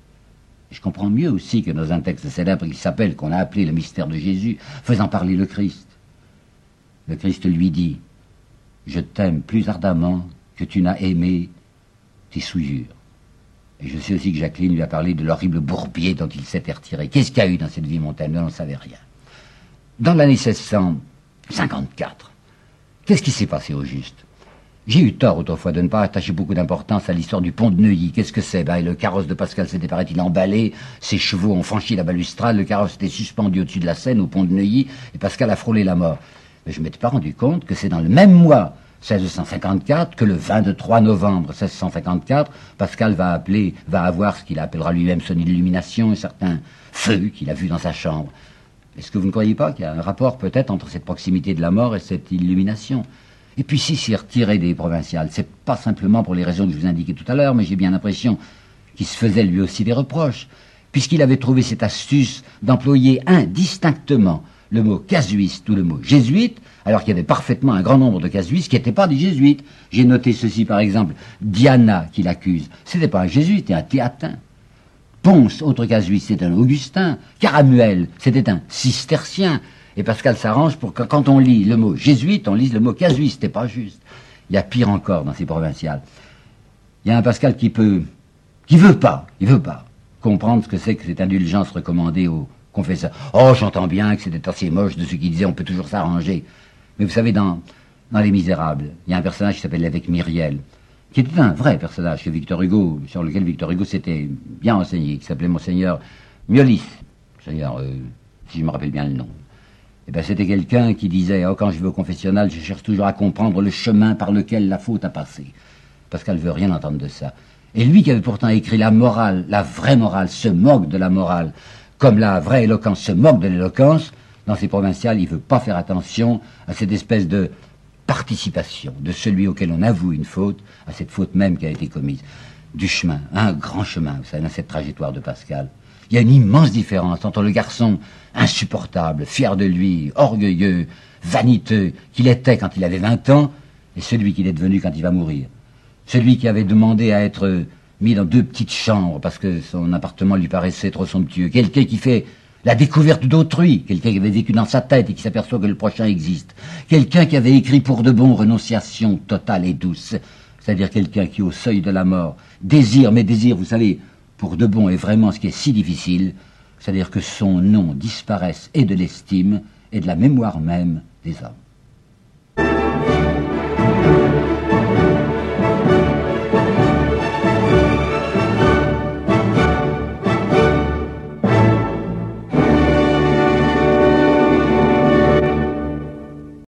je comprends mieux aussi que dans un texte célèbre qui s'appelle, qu'on a appelé le mystère de Jésus, faisant parler le Christ. Le Christ lui dit, je t'aime plus ardemment que tu n'as aimé tes souillures. Et je sais aussi que Jacqueline lui a parlé de l'horrible bourbier dont il s'était retiré. Qu'est-ce qu'il y a eu dans cette vie montagne? On n'en savait rien. Dans l'année 1654, qu'est-ce qui s'est passé au juste? J'ai eu tort autrefois de ne pas attacher beaucoup d'importance à l'histoire du pont de Neuilly. Qu'est-ce que c'est? Ben, Le carrosse de Pascal s'était, paraît-il, emballé, ses chevaux ont franchi la balustrade, le carrosse était suspendu au-dessus de la Seine, au pont de Neuilly, et Pascal a frôlé la mort. Mais je ne m'étais pas rendu compte que c'est dans le même mois 1654 que le 23 novembre 1654, Pascal va appeler, va avoir ce qu'il appellera lui-même son illumination, un certain feu qu'il a vu dans sa chambre. Est-ce que vous ne croyez pas qu'il y a un rapport peut-être entre cette proximité de la mort et cette illumination? Et puis si c'est retiré des provinciales, c'est pas simplement pour les raisons que je vous indiquais tout à l'heure, mais j'ai bien l'impression qu'il se faisait lui aussi des reproches, puisqu'il avait trouvé cette astuce d'employer indistinctement le mot casuiste ou le mot jésuite, alors qu'il y avait parfaitement un grand nombre de casuistes qui n'étaient pas des jésuites. J'ai noté ceci par exemple, Diana qui l'accuse, c'était pas un jésuite, c'était un théatin. Ponce, autre casuiste, c'était un Augustin. Caramuel, c'était un cistercien. Et Pascal s'arrange pour que quand on lit le mot jésuite, on lise le mot casuiste, c'est pas juste. Il y a pire encore dans ces provinciales. Il y a un Pascal qui peut, qui veut pas, il veut pas comprendre ce que c'est que cette indulgence recommandée aux confesseur. Oh, j'entends bien que c'était assez moche de ce qui disait on peut toujours s'arranger. Mais vous savez, dans, dans Les Misérables, il y a un personnage qui s'appelle l'évêque Myriel, qui était un vrai personnage que Victor Hugo, sur lequel Victor Hugo s'était bien enseigné, qui s'appelait Monseigneur Miolis. Monseigneur, euh, si je me rappelle bien le nom. Et eh ben, c'était quelqu'un qui disait, oh, quand je vais au confessionnal, je cherche toujours à comprendre le chemin par lequel la faute a passé. Parce qu'elle veut rien entendre de ça. Et lui qui avait pourtant écrit la morale, la vraie morale, se moque de la morale, comme la vraie éloquence se moque de l'éloquence, dans ces provinciales, il ne veut pas faire attention à cette espèce de participation de celui auquel on avoue une faute, à cette faute même qui a été commise. Du chemin, un grand chemin, vous savez, dans cette trajectoire de Pascal. Il y a une immense différence entre le garçon insupportable, fier de lui, orgueilleux, vaniteux, qu'il était quand il avait 20 ans, et celui qu'il est devenu quand il va mourir. Celui qui avait demandé à être mis dans deux petites chambres parce que son appartement lui paraissait trop somptueux. Quelqu'un qui fait la découverte d'autrui, quelqu'un qui avait vécu dans sa tête et qui s'aperçoit que le prochain existe. Quelqu'un qui avait écrit pour de bon renonciation totale et douce. C'est-à-dire quelqu'un qui, au seuil de la mort, désire, mais désire, vous savez, pour de bon est vraiment ce qui est si difficile, c'est-à-dire que son nom disparaisse et de l'estime et de la mémoire même des hommes.